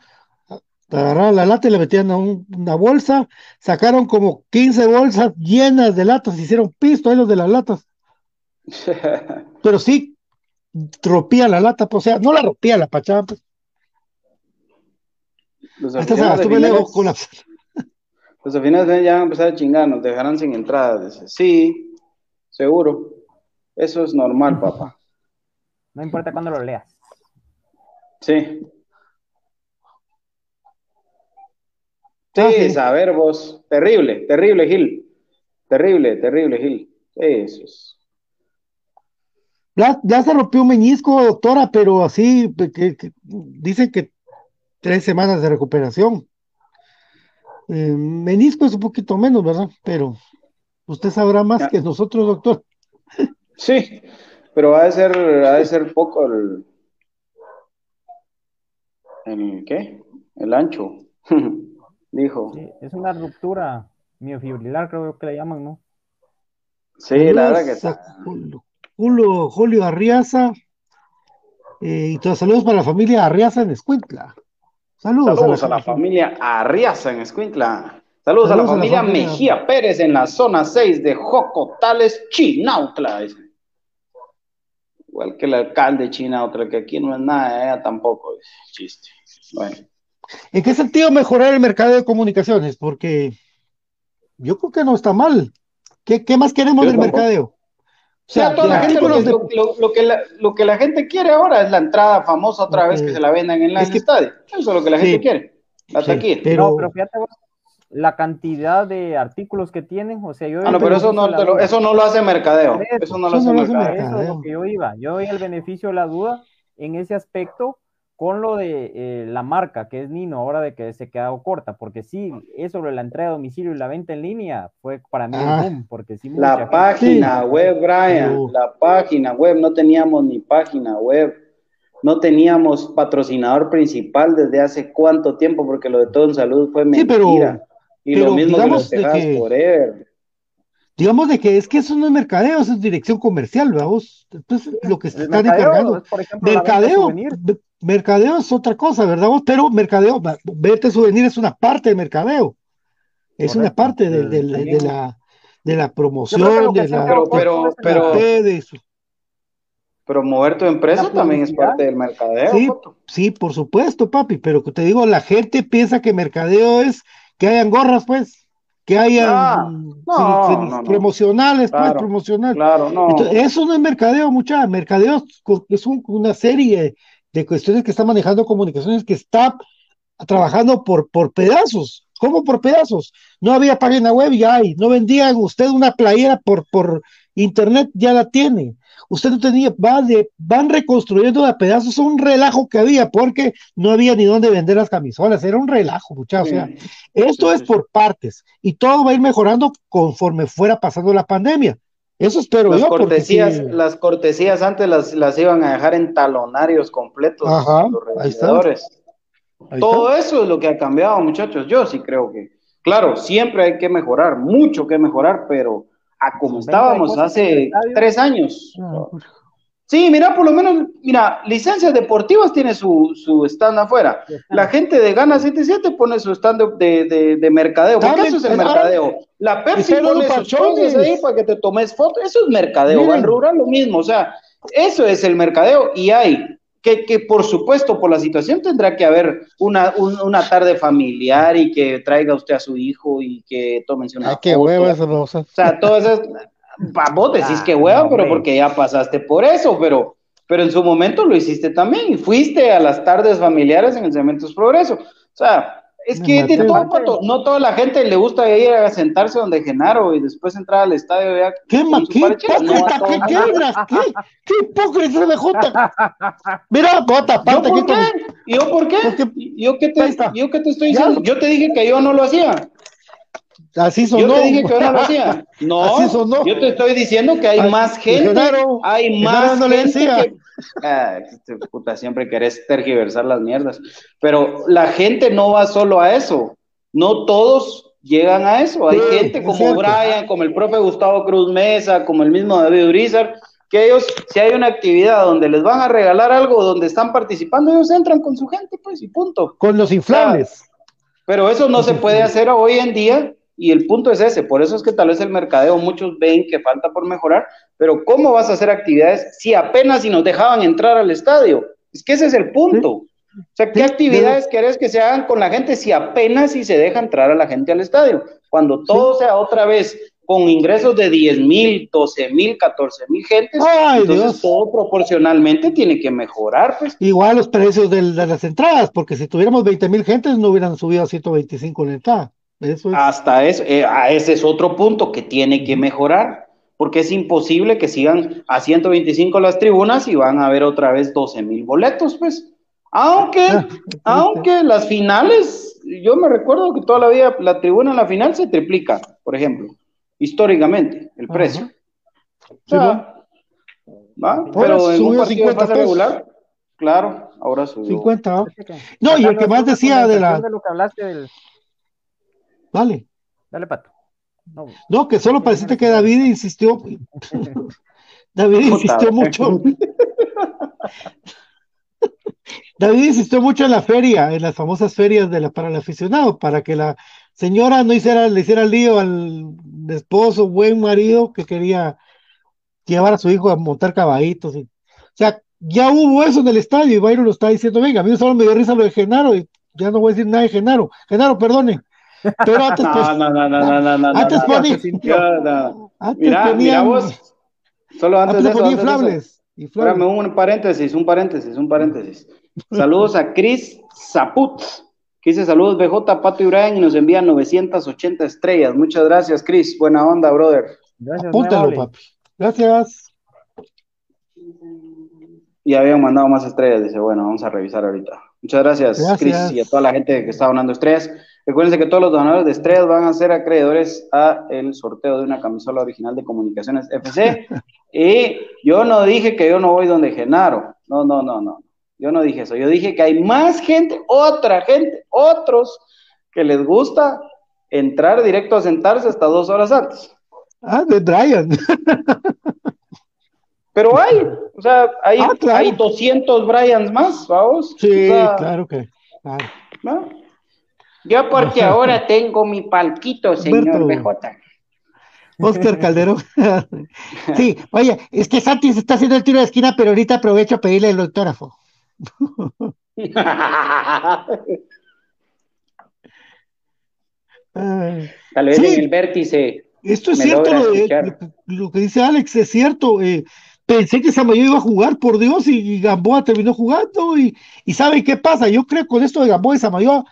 agarraban la lata y la metían a un- una bolsa, sacaron como 15 bolsas llenas de latas, hicieron pisto ahí los de las latas, pero sí rompía la lata, pues, o sea, no la rompía la pachada, pues, Los hasta se aficionados de ya van a empezar a chingar, nos dejarán sin entrada. Dice, sí, seguro. Eso es normal, papá. No importa cuándo lo leas. Sí. Sí, Ah, sí. saber vos. Terrible, terrible, Gil. Terrible, terrible, Gil. Eso es. Ya, ya se rompió un meñisco, doctora, pero así, que, que- dicen que tres semanas de recuperación. Eh, menisco es un poquito menos, ¿verdad? Pero usted sabrá más Ya. que nosotros, doctor. Sí, pero ha de ser, ha de ser poco el, el ¿qué? El ancho, dijo. Sí, es una ruptura miofibrilar, creo que le llaman, ¿no? Sí, la verdad que está. Julio, Julio, Arriaza. eh, y todos saludos para la familia Arriaza en Escuintla. Saludos, Saludos a la familia Arriaza en Escuintla. Saludos, a la Saludos a la familia familia. Mejía Pérez en la zona 6 de Jocotales, Chinautla. dice. Igual que el alcalde de Chinautla, que aquí no es nada, ella tampoco. dice. Chiste. Bueno. ¿En qué sentido mejorar el mercado de comunicaciones? Porque yo creo que no está mal. ¿Qué, qué más queremos Yo del tampoco. mercadeo? O sea, toda la gente, lo, de- lo- lo- que la, lo que la gente quiere ahora es la entrada famosa otra vez Ok. que se la vendan en la- Es el que- estadio. Eso es lo que la gente Sí. quiere. La Sí, taquilla. pero- No, pero fíjate vos, la cantidad de artículos que tienen, o sea, yo... Ah, no, pero eso no, lo, eso no lo hace mercadeo. Eso no lo Eso hace no lo hace mercadeo. Eso es lo que yo iba. Yo doy el beneficio de la duda en ese aspecto con lo de eh, la marca, que es Nino, ahora de que se ha quedado corta, porque sí, eso de la entrega a domicilio y la venta en línea fue para mí Ah. un boom, porque sí, mucha La gente- página web, Brian, Pero- la página web, no teníamos ni página web, no teníamos patrocinador principal desde hace cuánto tiempo, porque lo de todo en salud fue Sí, pero- mentira. y pero lo mismo que los de Tejadas que- Forever. Digamos de que es que eso no es mercadeo, eso es dirección comercial, vamos. Entonces, lo que se están mercadeo encargando. es, ejemplo, de Mercadeo, mercadeo es otra cosa, ¿verdad? vos? Pero mercadeo, verte souvenir es una parte del mercadeo. Es una parte de, de- de- También. de la, de la promoción, de la, Pero- pero- pero- de- de eso. Promover tu empresa también es parte del mercadeo. Sí, sí, por supuesto, papi, pero te digo, la gente piensa que mercadeo es que hayan gorras, pues, que hayan Ah, no, no, promocionales, pues, Claro, promocionales. Claro, no. Entonces, eso no es mercadeo, mucha. Mercadeo es un- una serie de cuestiones que está manejando comunicaciones que está trabajando por, por pedazos. ¿Cómo por pedazos? No había página web, ya hay. No vendían usted una playera por, por internet, ya la tiene. Usted no tenía, va de, van reconstruyendo a pedazos un relajo que había, porque no había ni dónde vender las camisolas, era un relajo, muchachos. O sea, Sí. esto Sí, es por partes y todo va a ir mejorando conforme fuera pasando la pandemia. Eso espero Las yo, cortesías, sí, las cortesías antes las, las iban a dejar en talonarios completos Ajá, los ahí Todo eso es lo que ha cambiado, muchachos. Yo sí creo que, claro, siempre hay que mejorar, mucho que mejorar, pero a como estábamos en hace tres años. está. Ah, Sí, mira, por lo menos, mira, licencias deportivas tiene su, su stand afuera. La gente de Gana 77 pone su stand de, de, de mercadeo, porque También, eso es el ah, mercadeo. La Pepsi pone sus ahí para que te tomes fotos, eso es mercadeo. Miren. Al rural lo mismo, o sea, eso es el mercadeo y hay que, que por supuesto, por la situación tendrá que haber una, un- una tarde familiar y que traiga usted a su hijo y que tómense una Ay, qué foto. hueva esa cosa. O sea, todas esas. Vos decís Ah, que hueva, no, pero hombre. porque ya pasaste por eso, pero, pero en su momento lo hiciste también y fuiste a las tardes familiares en el Cementos Progreso. O sea, es que de todo, pato, no toda la gente le gusta ir a sentarse donde Genaro y después entrar al estadio. Ya, ¿Qué, ma, qué. No, hipócrita, todo qué, qué, qué, qué hipócrita de Jota. Mira, bota, ¿Yo aparte por qué? con- ¿Yo por qué? Porque- ¿Yo qué te, yo qué te estoy Ya. diciendo? Yo te dije que yo no lo hacía. Así Yo sonó. te dije que yo no lo hacía. No, Así sonó. yo te estoy diciendo que hay Ay, más gente, Genaro- hay Genaro más no le gente decía. que... Ah, este puta, siempre querés tergiversar las mierdas. Pero la gente no va solo a eso. No todos llegan a eso. Hay Sí, gente como. Brian, como el profe Gustavo Cruz Mesa, como el mismo David Urizar, que ellos, si hay una actividad donde les van a regalar algo, donde están participando, ellos entran con su gente, pues, y punto. Con los inflables. Pero eso no se puede hacer hoy en día y el punto es ese. Por eso es que tal vez el mercadeo muchos ven que falta por mejorar, pero ¿cómo vas a hacer actividades si apenas si nos dejaban entrar al estadio? Es que ese es el punto. O sea, ¿qué actividades querés que se hagan con la gente si apenas si se deja entrar a la gente al estadio? Cuando todo sea otra vez con ingresos de 10 mil, 12 mil, 14 mil gentes, Ay, entonces Dios. todo proporcionalmente tiene que mejorar, pues. Igual los precios del- de, las entradas, porque si tuviéramos 20 mil gentes no hubieran subido a 125 la entrada. Eso es. Hasta eso, eh, a ese es otro punto que tiene que mejorar, porque es imposible que sigan a 125 las tribunas y van a haber otra vez 12 mil boletos, pues. Aunque, Ah, aunque las finales, yo me recuerdo que toda la vida la tribuna en la final se triplica, por ejemplo, históricamente, el precio. O sea, ¿va? Pero en un subió partido de 50 fase pesos. regular, claro, ahora subió. 50, ¿no? Y el que más decía de la. de lo que hablaste del... Vale. Dale, Pato. No, No, que solo pareciste que David insistió. David insistió mucho. David insistió mucho en la feria, en las famosas ferias de la, para el aficionado, para que la señora no hiciera, le hiciera lío al esposo, buen marido que quería llevar a su hijo a montar caballitos. y- o sea, ya hubo eso en el estadio y Byron lo está diciendo, venga, a mí solo me dio risa lo de Genaro y ya no voy a decir nada de Genaro. Genaro, perdone. Pero antes, pues, No, no, no, no, no, no, no, antes no. ponía, no. antes Mira, mira ponían- vos, solo antes antes de eso, inflables. Espérame, un paréntesis, un paréntesis, un paréntesis. Saludos a Chris Zaput, que dice saludos BJ, Pato y Brian y nos envía 980 estrellas. Muchas gracias, Chris. Buena onda, brother. gracias, Apúntalo, papi. Gracias. Y habían mandado más estrellas. Dice, bueno, vamos a revisar ahorita. Muchas gracias, Gracias. Chris, y a toda la gente que está donando estrellas. Recuerden que todos los donadores de estrellas van a ser acreedores a el sorteo de una camisola original de Comunicaciones FC. y yo no dije que yo no voy donde Genaro. No, no, no, no. Yo no dije eso. Yo dije que hay más gente, otra gente, otros que les gusta entrar directo a sentarse hasta dos horas antes. Ah, de Brian. Pero hay, o sea, hay, Ah, claro. hay 200 Bryans más, vamos. Sí, O sea, claro que. claro. ¿no? Yo porque ahora tengo mi palquito, señor. BJ. Oscar Calderón. sí, oye, es que Santi se está haciendo el tiro de esquina, pero ahorita aprovecho a pedirle el autógrafo. Ay, Tal vez Sí. en el vértice. esto es cierto, logra lo, de- escuchar. lo que- que dice Alex, es cierto. eh, pensé que Samayo iba a jugar, por Dios, y, y Gamboa terminó jugando. Y, y ¿saben qué pasa? Yo creo con esto de Gamboa y Samayoa,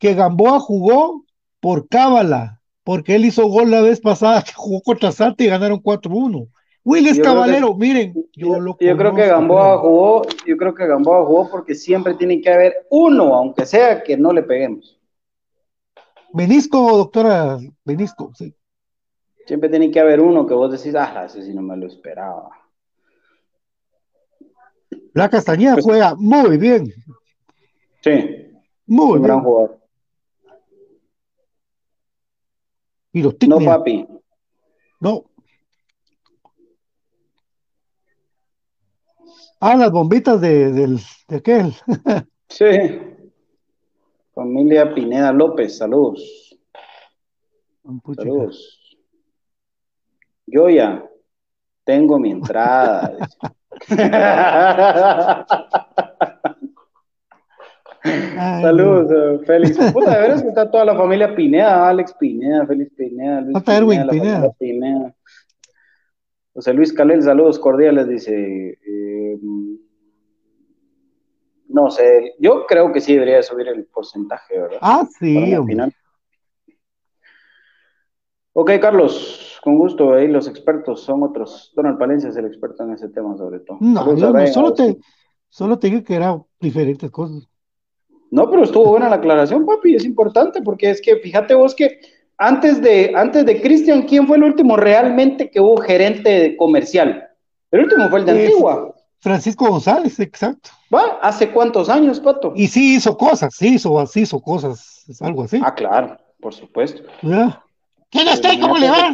que Gamboa jugó por cábala, porque él hizo gol la vez pasada que jugó contra Santi y ganaron 4-1. Willis Yo creo que- Caballero, miren, yo Yo, lo yo creo que Gamboa jugó, yo creo que Gamboa jugó porque siempre tiene que haber uno, aunque sea que no le peguemos. Menisco, doctora, Menisco, sí. Siempre tiene que haber uno que vos decís, ah, ese sí no me lo esperaba. La Castañeda Pues- juega muy bien, Sí, muy un gran bien. jugador. No, papi. No. Ah, las bombitas de, del, de aquel. Sí. Familia Pineda López, saludos. Saludos. Yo ya tengo mi entrada. Ay, Saludos, eh, Félix. Puta, de veras que está toda la familia Pineda, Alex Pineda, Félix Pineda, Luis Falta Erwin la Pineda. Pineda. José Luis Calel, saludos cordiales, dice. eh, no sé, yo creo que sí debería de subir el porcentaje, ¿verdad? Ah, sí, final. Ok, Carlos, con gusto, ahí los expertos son otros. Donald Palencia es el experto en ese tema, sobre todo. No, yo no, solo te, solo te digo que eran diferentes cosas. No, pero estuvo buena la aclaración, papi, es importante porque es que fíjate vos que antes de antes de Cristian, ¿quién fue el último realmente que hubo gerente comercial? El último fue el de Antigua. Francisco González, exacto. ¿Va? ¿Hace cuántos años, Pato? Y sí hizo cosas, sí hizo, sí hizo cosas, es algo así. Ah, claro, por supuesto. ¿verdad? ¿Qué no Pero ¿Cómo le va?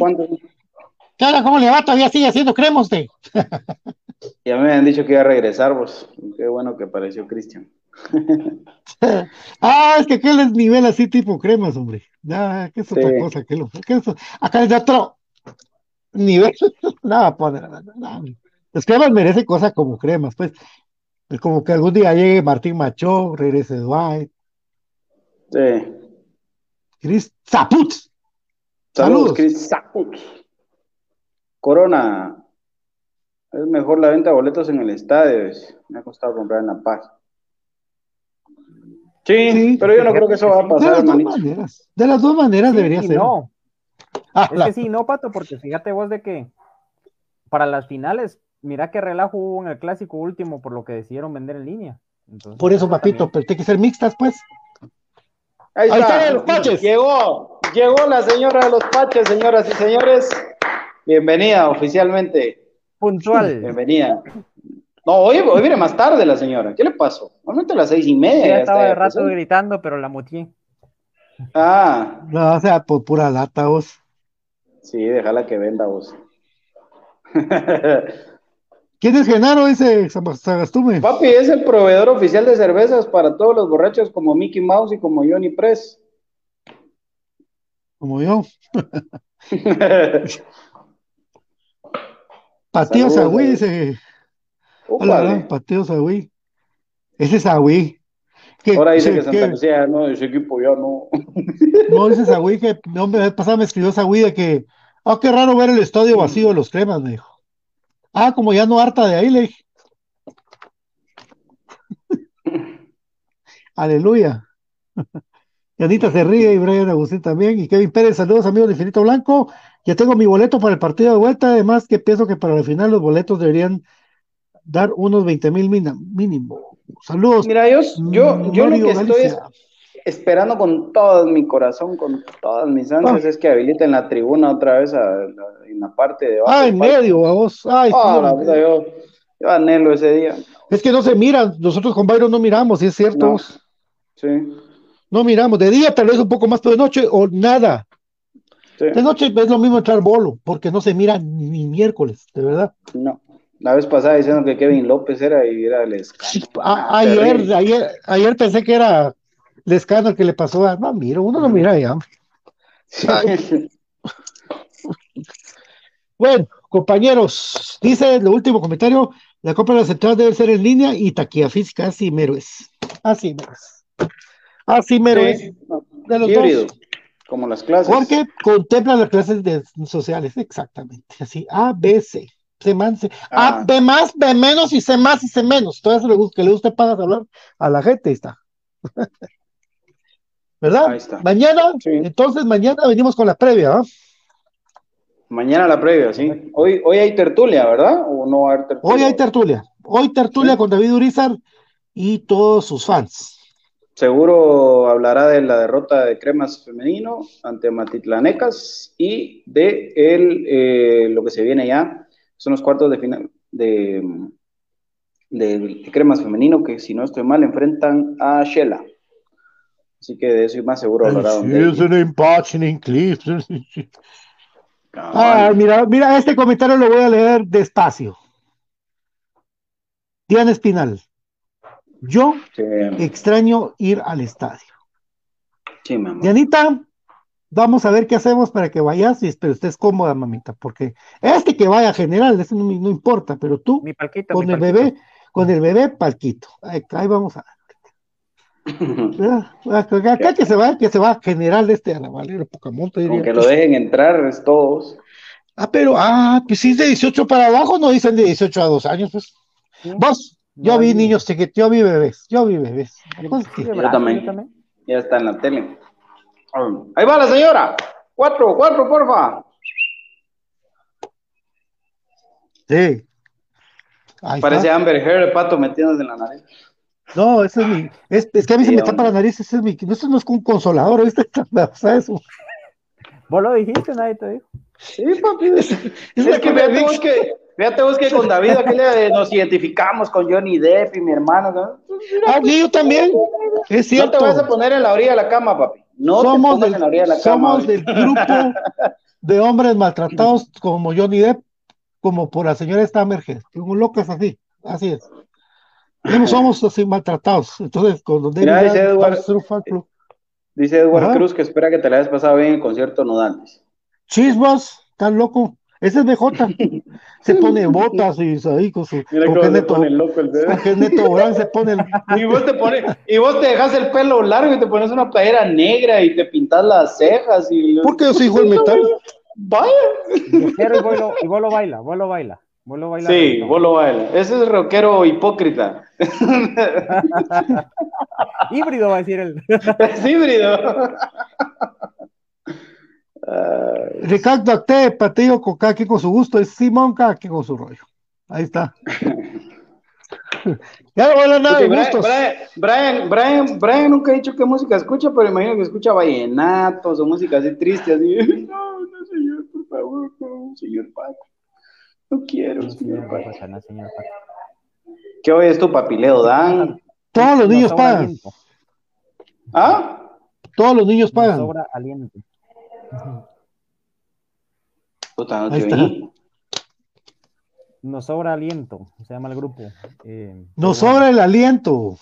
¿Qué? ¿Cómo le va? Todavía sigue haciendo crema usted. Ya me habían dicho que iba a regresar, vos. Qué bueno que apareció Cristian. Ah, es que aquel es nivel así tipo cremas, hombre. Ya, que es otra cosa. Que lo, que eso- acá es de otro nivel. Nada, poner. nada. Los cremas merecen cosas como cremas, pues. Es como que algún día llegue Martín Machó, regrese Dwight, Sí. Chris Zaput. Saludos, Saludos. Chris Saput. Corona. Es mejor la venta de boletos en el estadio. Me ha costado comprar en La Paz. Sí, Sí. pero yo no creo que eso va a De pasar, las dos maneras. De las dos maneras Sí debería ser. no. Ah, Es la- que sí, no, Pato, porque fíjate vos de que para las finales, mira qué relajo hubo en el clásico último por lo que decidieron vender en línea. Entonces, Por eso, papito, también- pero tiene que ser mixtas, pues. Ahí Ahí está. están los paches. Llegó, llegó la señora de los paches, señoras y señores. Bienvenida oficialmente. Puntual. Bienvenida. No, hoy, hoy viene más tarde la señora. ¿Qué le pasó? Normalmente a las seis y media. Ya ya estaba de rato gritando, pero la mutié. Ah, No, o sea, por pura lata, vos. sí, déjala que venda vos. ¿Quién es Genaro ese Sagastume? Papi es el proveedor oficial de cervezas para todos los borrachos como Mickey Mouse y como Johnny Press. Como yo. Saludos, Sagüí, dice. Hola, Patio Sagüí. Ese es Sagüí. Que, Ahora dice que- que Santa Lucía, no, ese equipo ya no. no, dice Sagüí que, no, vez pasada me escribió Sagüí de que, ah, qué raro ver el estadio vacío de los cremas, me dijo. Ah, como ya no harta de ahí, le dije. Aleluya. Y Anita se ríe y Brian Agustín también. Y Kevin Pérez, saludos amigos de Infinito Blanco. Ya tengo mi boleto para el partido de vuelta. Además, que pienso que para la final los boletos deberían dar unos 20 mil mínimo. Saludos. Mira, yo, yo, yo lo que estoy es- esperando con todo mi corazón, con todas mis ansias, Ah. es que habiliten la tribuna otra vez a en la parte de abajo. Ah, en medio, vamos. Ay, Ah, sí, la puta, yo, yo anhelo ese día. Es que no se miran, nosotros con Byron no miramos, si es cierto. No. No. Sí, miramos, de día tal vez un poco más, pero de noche o nada. Sí. De noche es lo mismo entrar bolo, porque no se mira ni, miércoles, de verdad. No. La vez pasada diciendo que Kevin López era y era el escándalo. A- ayer, ayer, ayer pensé que era el escándalo que le pasó a. No, mira, uno no mira ya. Bueno, compañeros, dice el último comentario: la compra de la central debe ser en línea y taquilla física, así mero es. Así mero es. Así mero es. Sí, De los dos. Como las clases. Porque contempla las clases de- sociales, exactamente. Así, A, B, C. C más, C. A, Ah. B más, B menos y C más y C menos. Todo eso le gusta, que le guste pagas hablar a la gente, ahí está. ¿Verdad? Ahí está. Mañana, Sí. entonces mañana venimos con la previa, ¿ah? Mañana la previa, sí. Hoy, hoy hay tertulia, ¿verdad? ¿O no tertulia? Hoy hay tertulia. Hoy tertulia Sí. con David Urizar y todos sus fans. Seguro hablará de la derrota de Cremas Femenino ante Matitlanecas y de el, eh, lo que se viene ya. Son los cuartos de final de, de, de Cremas Femenino que, si no estoy mal, enfrentan a Shela. Así que de eso y más seguro hablará. Ah, mira, mira, este comentario lo voy a leer despacio. Diana Espinal. Yo Sí, extraño ir al estadio. sí, mi amor. Dianita, vamos a ver qué hacemos para que vayas y pero estés cómoda, mamita, porque este que vaya general, eso no, importa, pero tú Mi palquito, con mi el palquito. bebé, con el bebé palquito. Ahí, ahí vamos a. Acá, que se va, que se va general este a la Valero Pocamonte, diría. Aunque lo dejen entrar, es todos. Ah, pero, ah, pues si es de 18 para abajo, no dicen de 18 a 2 años, pues. Vos, yo No, vi niños chiquitos, yo vi bebés, yo vi bebés. Sí. Sí, Yo brazo, también. Ya está en la tele. Ahí va la señora. Cuatro, cuatro, porfa. Sí. Ahí Parece está. Amber Heard, el pato metiéndose en la nariz. No, ese es mi. Es, es que a mí se me tapa la nariz, ese es mi. Eso no es un consolador, ¿viste? O sea, eso. Vos lo dijiste, nadie te dijo. Sí, papi. Es, Es que fíjate vos que, fíjate vos que con David aquí le- nos identificamos con Johnny Depp y mi hermano. ¿no? Ah, sí, yo también. Es No cierto. te vas a poner en la orilla de la cama, papi. No te somos pongas del, en la orilla de la cama. somos del grupo de hombres maltratados como Johnny Depp, como por la señora Stammerhead, como locas así, así es. No somos así maltratados. Entonces, con David Mira, dice Edward- un. Dice Edward. Cruz que espera que te la hayas pasado bien en el concierto Nodales. Chismas, tan loco. Ese es BJ. Se pone botas y ahí con su. Mira cómo Neto, pone loco el bebé. que Neto Brand se pone el- Y vos te pones, y vos te dejas el pelo largo y te pones una playera negra y te pintas las cejas y Porque yo soy hijo del metal. vaya. Y vos lo, y vos lo baila, vos lo baila. Vos lo baila. Sí, vos lo bailas. Ese es rockero hipócrita. Híbrido va a decir él. Es híbrido. Ay, Ricardo Acte, Pateo con cada quien con su gusto, es Simón, cada quien con su rollo. Ahí está. ya no voy a hablar nada Brian, gustos. Brian, Brian, Brian- Brian nunca ha dicho qué música escucha, pero imagino que escucha vallenatos o música así triste, así. No, no, señor, por favor, no, señor Paco. No quiero, No, señor Paco. Paco, no, señor Paco. ¿Qué hoy es tu papileo, Dan? Todos los niños pagan. ¿Ah? Todos los niños pagan. sobra aliento. Puta, no Ahí te está. oí. Nos sobra aliento, se llama el grupo. Eh, Nos peruano. sobra el aliento.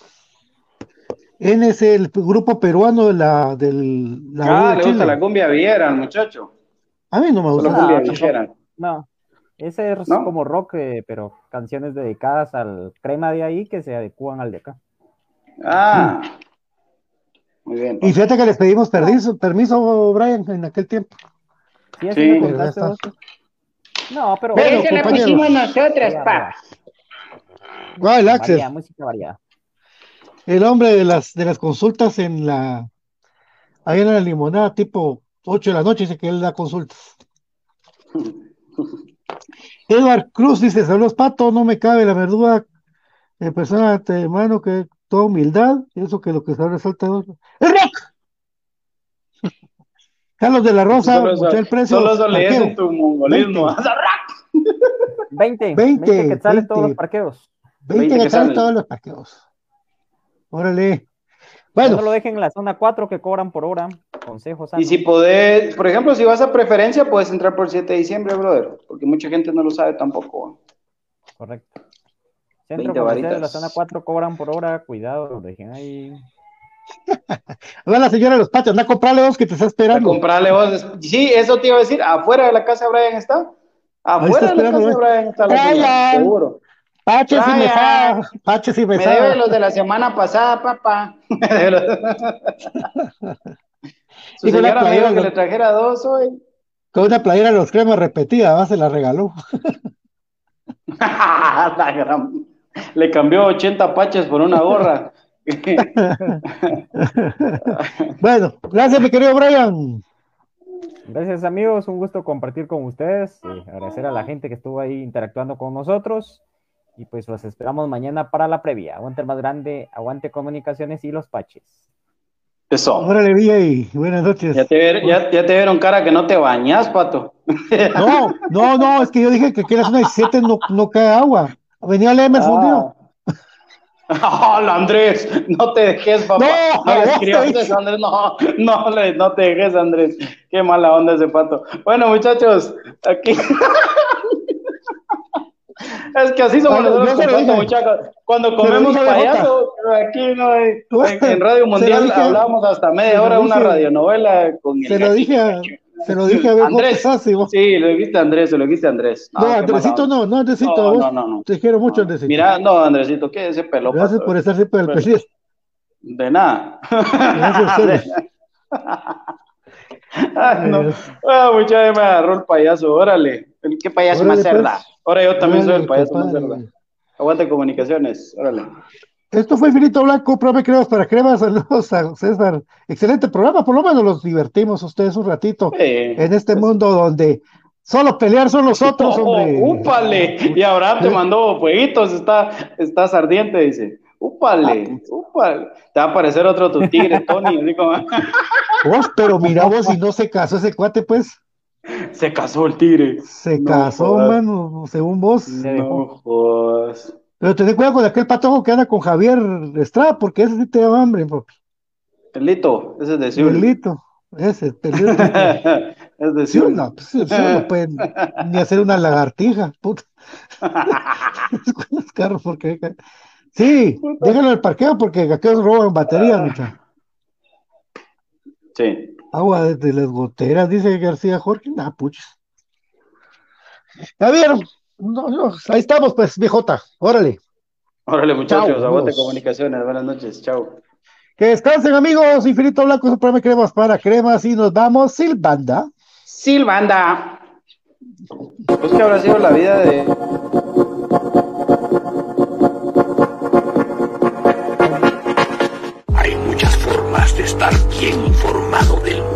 N es el grupo peruano de la, del, la Ah, le gusta la cumbia villera al muchacho. A mí no me gusta. cumbia Ah, villera. No, ese es ¿No? como rock, eh, pero canciones dedicadas al crema de ahí que se adecúan al de acá. Ah. Muy bien. Y fíjate que les pedimos permiso, permiso, Brian, en aquel tiempo. Sí, vos. No, pero Bueno, Esa la pusimos nosotras, Varía, pa. El Axel, música varía. el hombre de las, de las consultas en la, ahí en la limonada, tipo 8 de la noche, dice que él da consultas. Edward Cruz dice, saludos Pato, no me cabe la verdura de persona de hermano que toda humildad, eso que lo que se resalta ¡El rock! Carlos de la Rosa, Solo eso- el precio. solo eso en tu mongolismo. 20, 20, 20 quetzales todos 20. los parqueos. 20 20 que que salen salen. todos los parqueos. Órale. Bueno. No lo dejen en la zona 4 que cobran por hora. Consejos. Y si podés, por ejemplo, si vas a preferencia, puedes entrar por el 7 de diciembre, brother, porque mucha gente no lo sabe tampoco. Correcto. Centro 20 comercial de la zona 4 cobran por hora. Cuidado, lo dejen ahí. va la señora de los patios, anda a comprarle dos que te está A esperando. comprarle vos. Sí, eso te iba a decir, afuera de la casa de Brian está. Afuera está de la casa de. Brian está la señora, seguro. Paches y mesada, paches y Me debe mesada. los de la semana pasada, papá. Su señora me dijo que le trajera dos hoy. Con una playera de los cremas repetida, va, se la regaló. La gran- Le cambió 80 paches por una gorra. Bueno, gracias, mi querido Brian. Gracias amigos, un gusto compartir con ustedes. eh, agradecer a la gente que estuvo ahí interactuando con nosotros. Y pues los esperamos mañana para la previa. Aguante el más grande, aguante comunicaciones y los paches. Eso. Órale, Villa, y buenas noches. Ya te, ver- ya, ya te vieron cara que no te bañas, pato. No, no, no, es que yo dije que la zona 17 no, no cae agua. Venía el Emerson, tío. Hola Andrés, no te dejes, papá. No, No, le escribas dije. Andrés, no, no, le- no te dejes, Andrés. Qué mala onda ese pato. Bueno, muchachos, aquí. es que así somos Bueno, nosotros con pato, dije. muchachos. Cuando comemos dije payaso, aquí no hay. En, Radio Mundial dije- hablábamos hasta media hora de una dije- radionovela con el Se lo dije se lo dije a BJ Andrés. Vos. Sí, lo dijiste a Andrés, se lo dijiste a Andrés. No, qué mala Andresito no, no, Andresito, No, vos. no, no, no. Te quiero mucho, Andresito. Mira, no, Andresito, ¿qué es ese pelo? Gracias por estar siempre al pendiente. De nada. Gracias a ustedes. Ay, no. Ah, mucha vez me agarró el payaso, órale. ¿Qué payaso Órale, más cerda? pues. Ahora yo también soy el payaso más cerda. Aguante comunicaciones, órale. Esto fue Infinito Blanco, Prome Cremas para Cremas. Saludos a César. Excelente programa, por lo menos los divertimos ustedes un ratito en este mundo donde solo pelear son los otros, Oh, hombre. úpale. Y Abraham te mandó fueguitos, está, estás ardiente, dice. Úpale, úpale. Te va a aparecer otro tu tigre, Tony, así como, Vos, pero mira vos, si no se casó ese cuate, pues se casó el tigre. se No casó, jodas. mano, según vos. No jodas. Pero ten cuidado con aquel patojo que anda con Javier Estrada, porque ese sí te da hambre, papi. El Lito, ese es de Seúl. Pelito, ese, pelito. es de Seúl. no, pues, no pueden ni hacer una lagartija, puta. Con los carros, porque. Sí, déjalo al parqueo porque aquellos roban baterías, mucha. Sí. Agua desde las goteras, dice García Jorge. Nah, puches. Ya vieron. No, no, ahí estamos, pues, viejota. Órale. Órale, muchachos, Chao, aguante amigos. comunicaciones. Buenas noches, chao. Que descansen, amigos. Infinito Blanco, su programa de cremas para cremas. Y nos vamos, Silbanda. Silvanda. Pues que habrá sido la vida de. Hay muchas formas de estar bien informado del mundo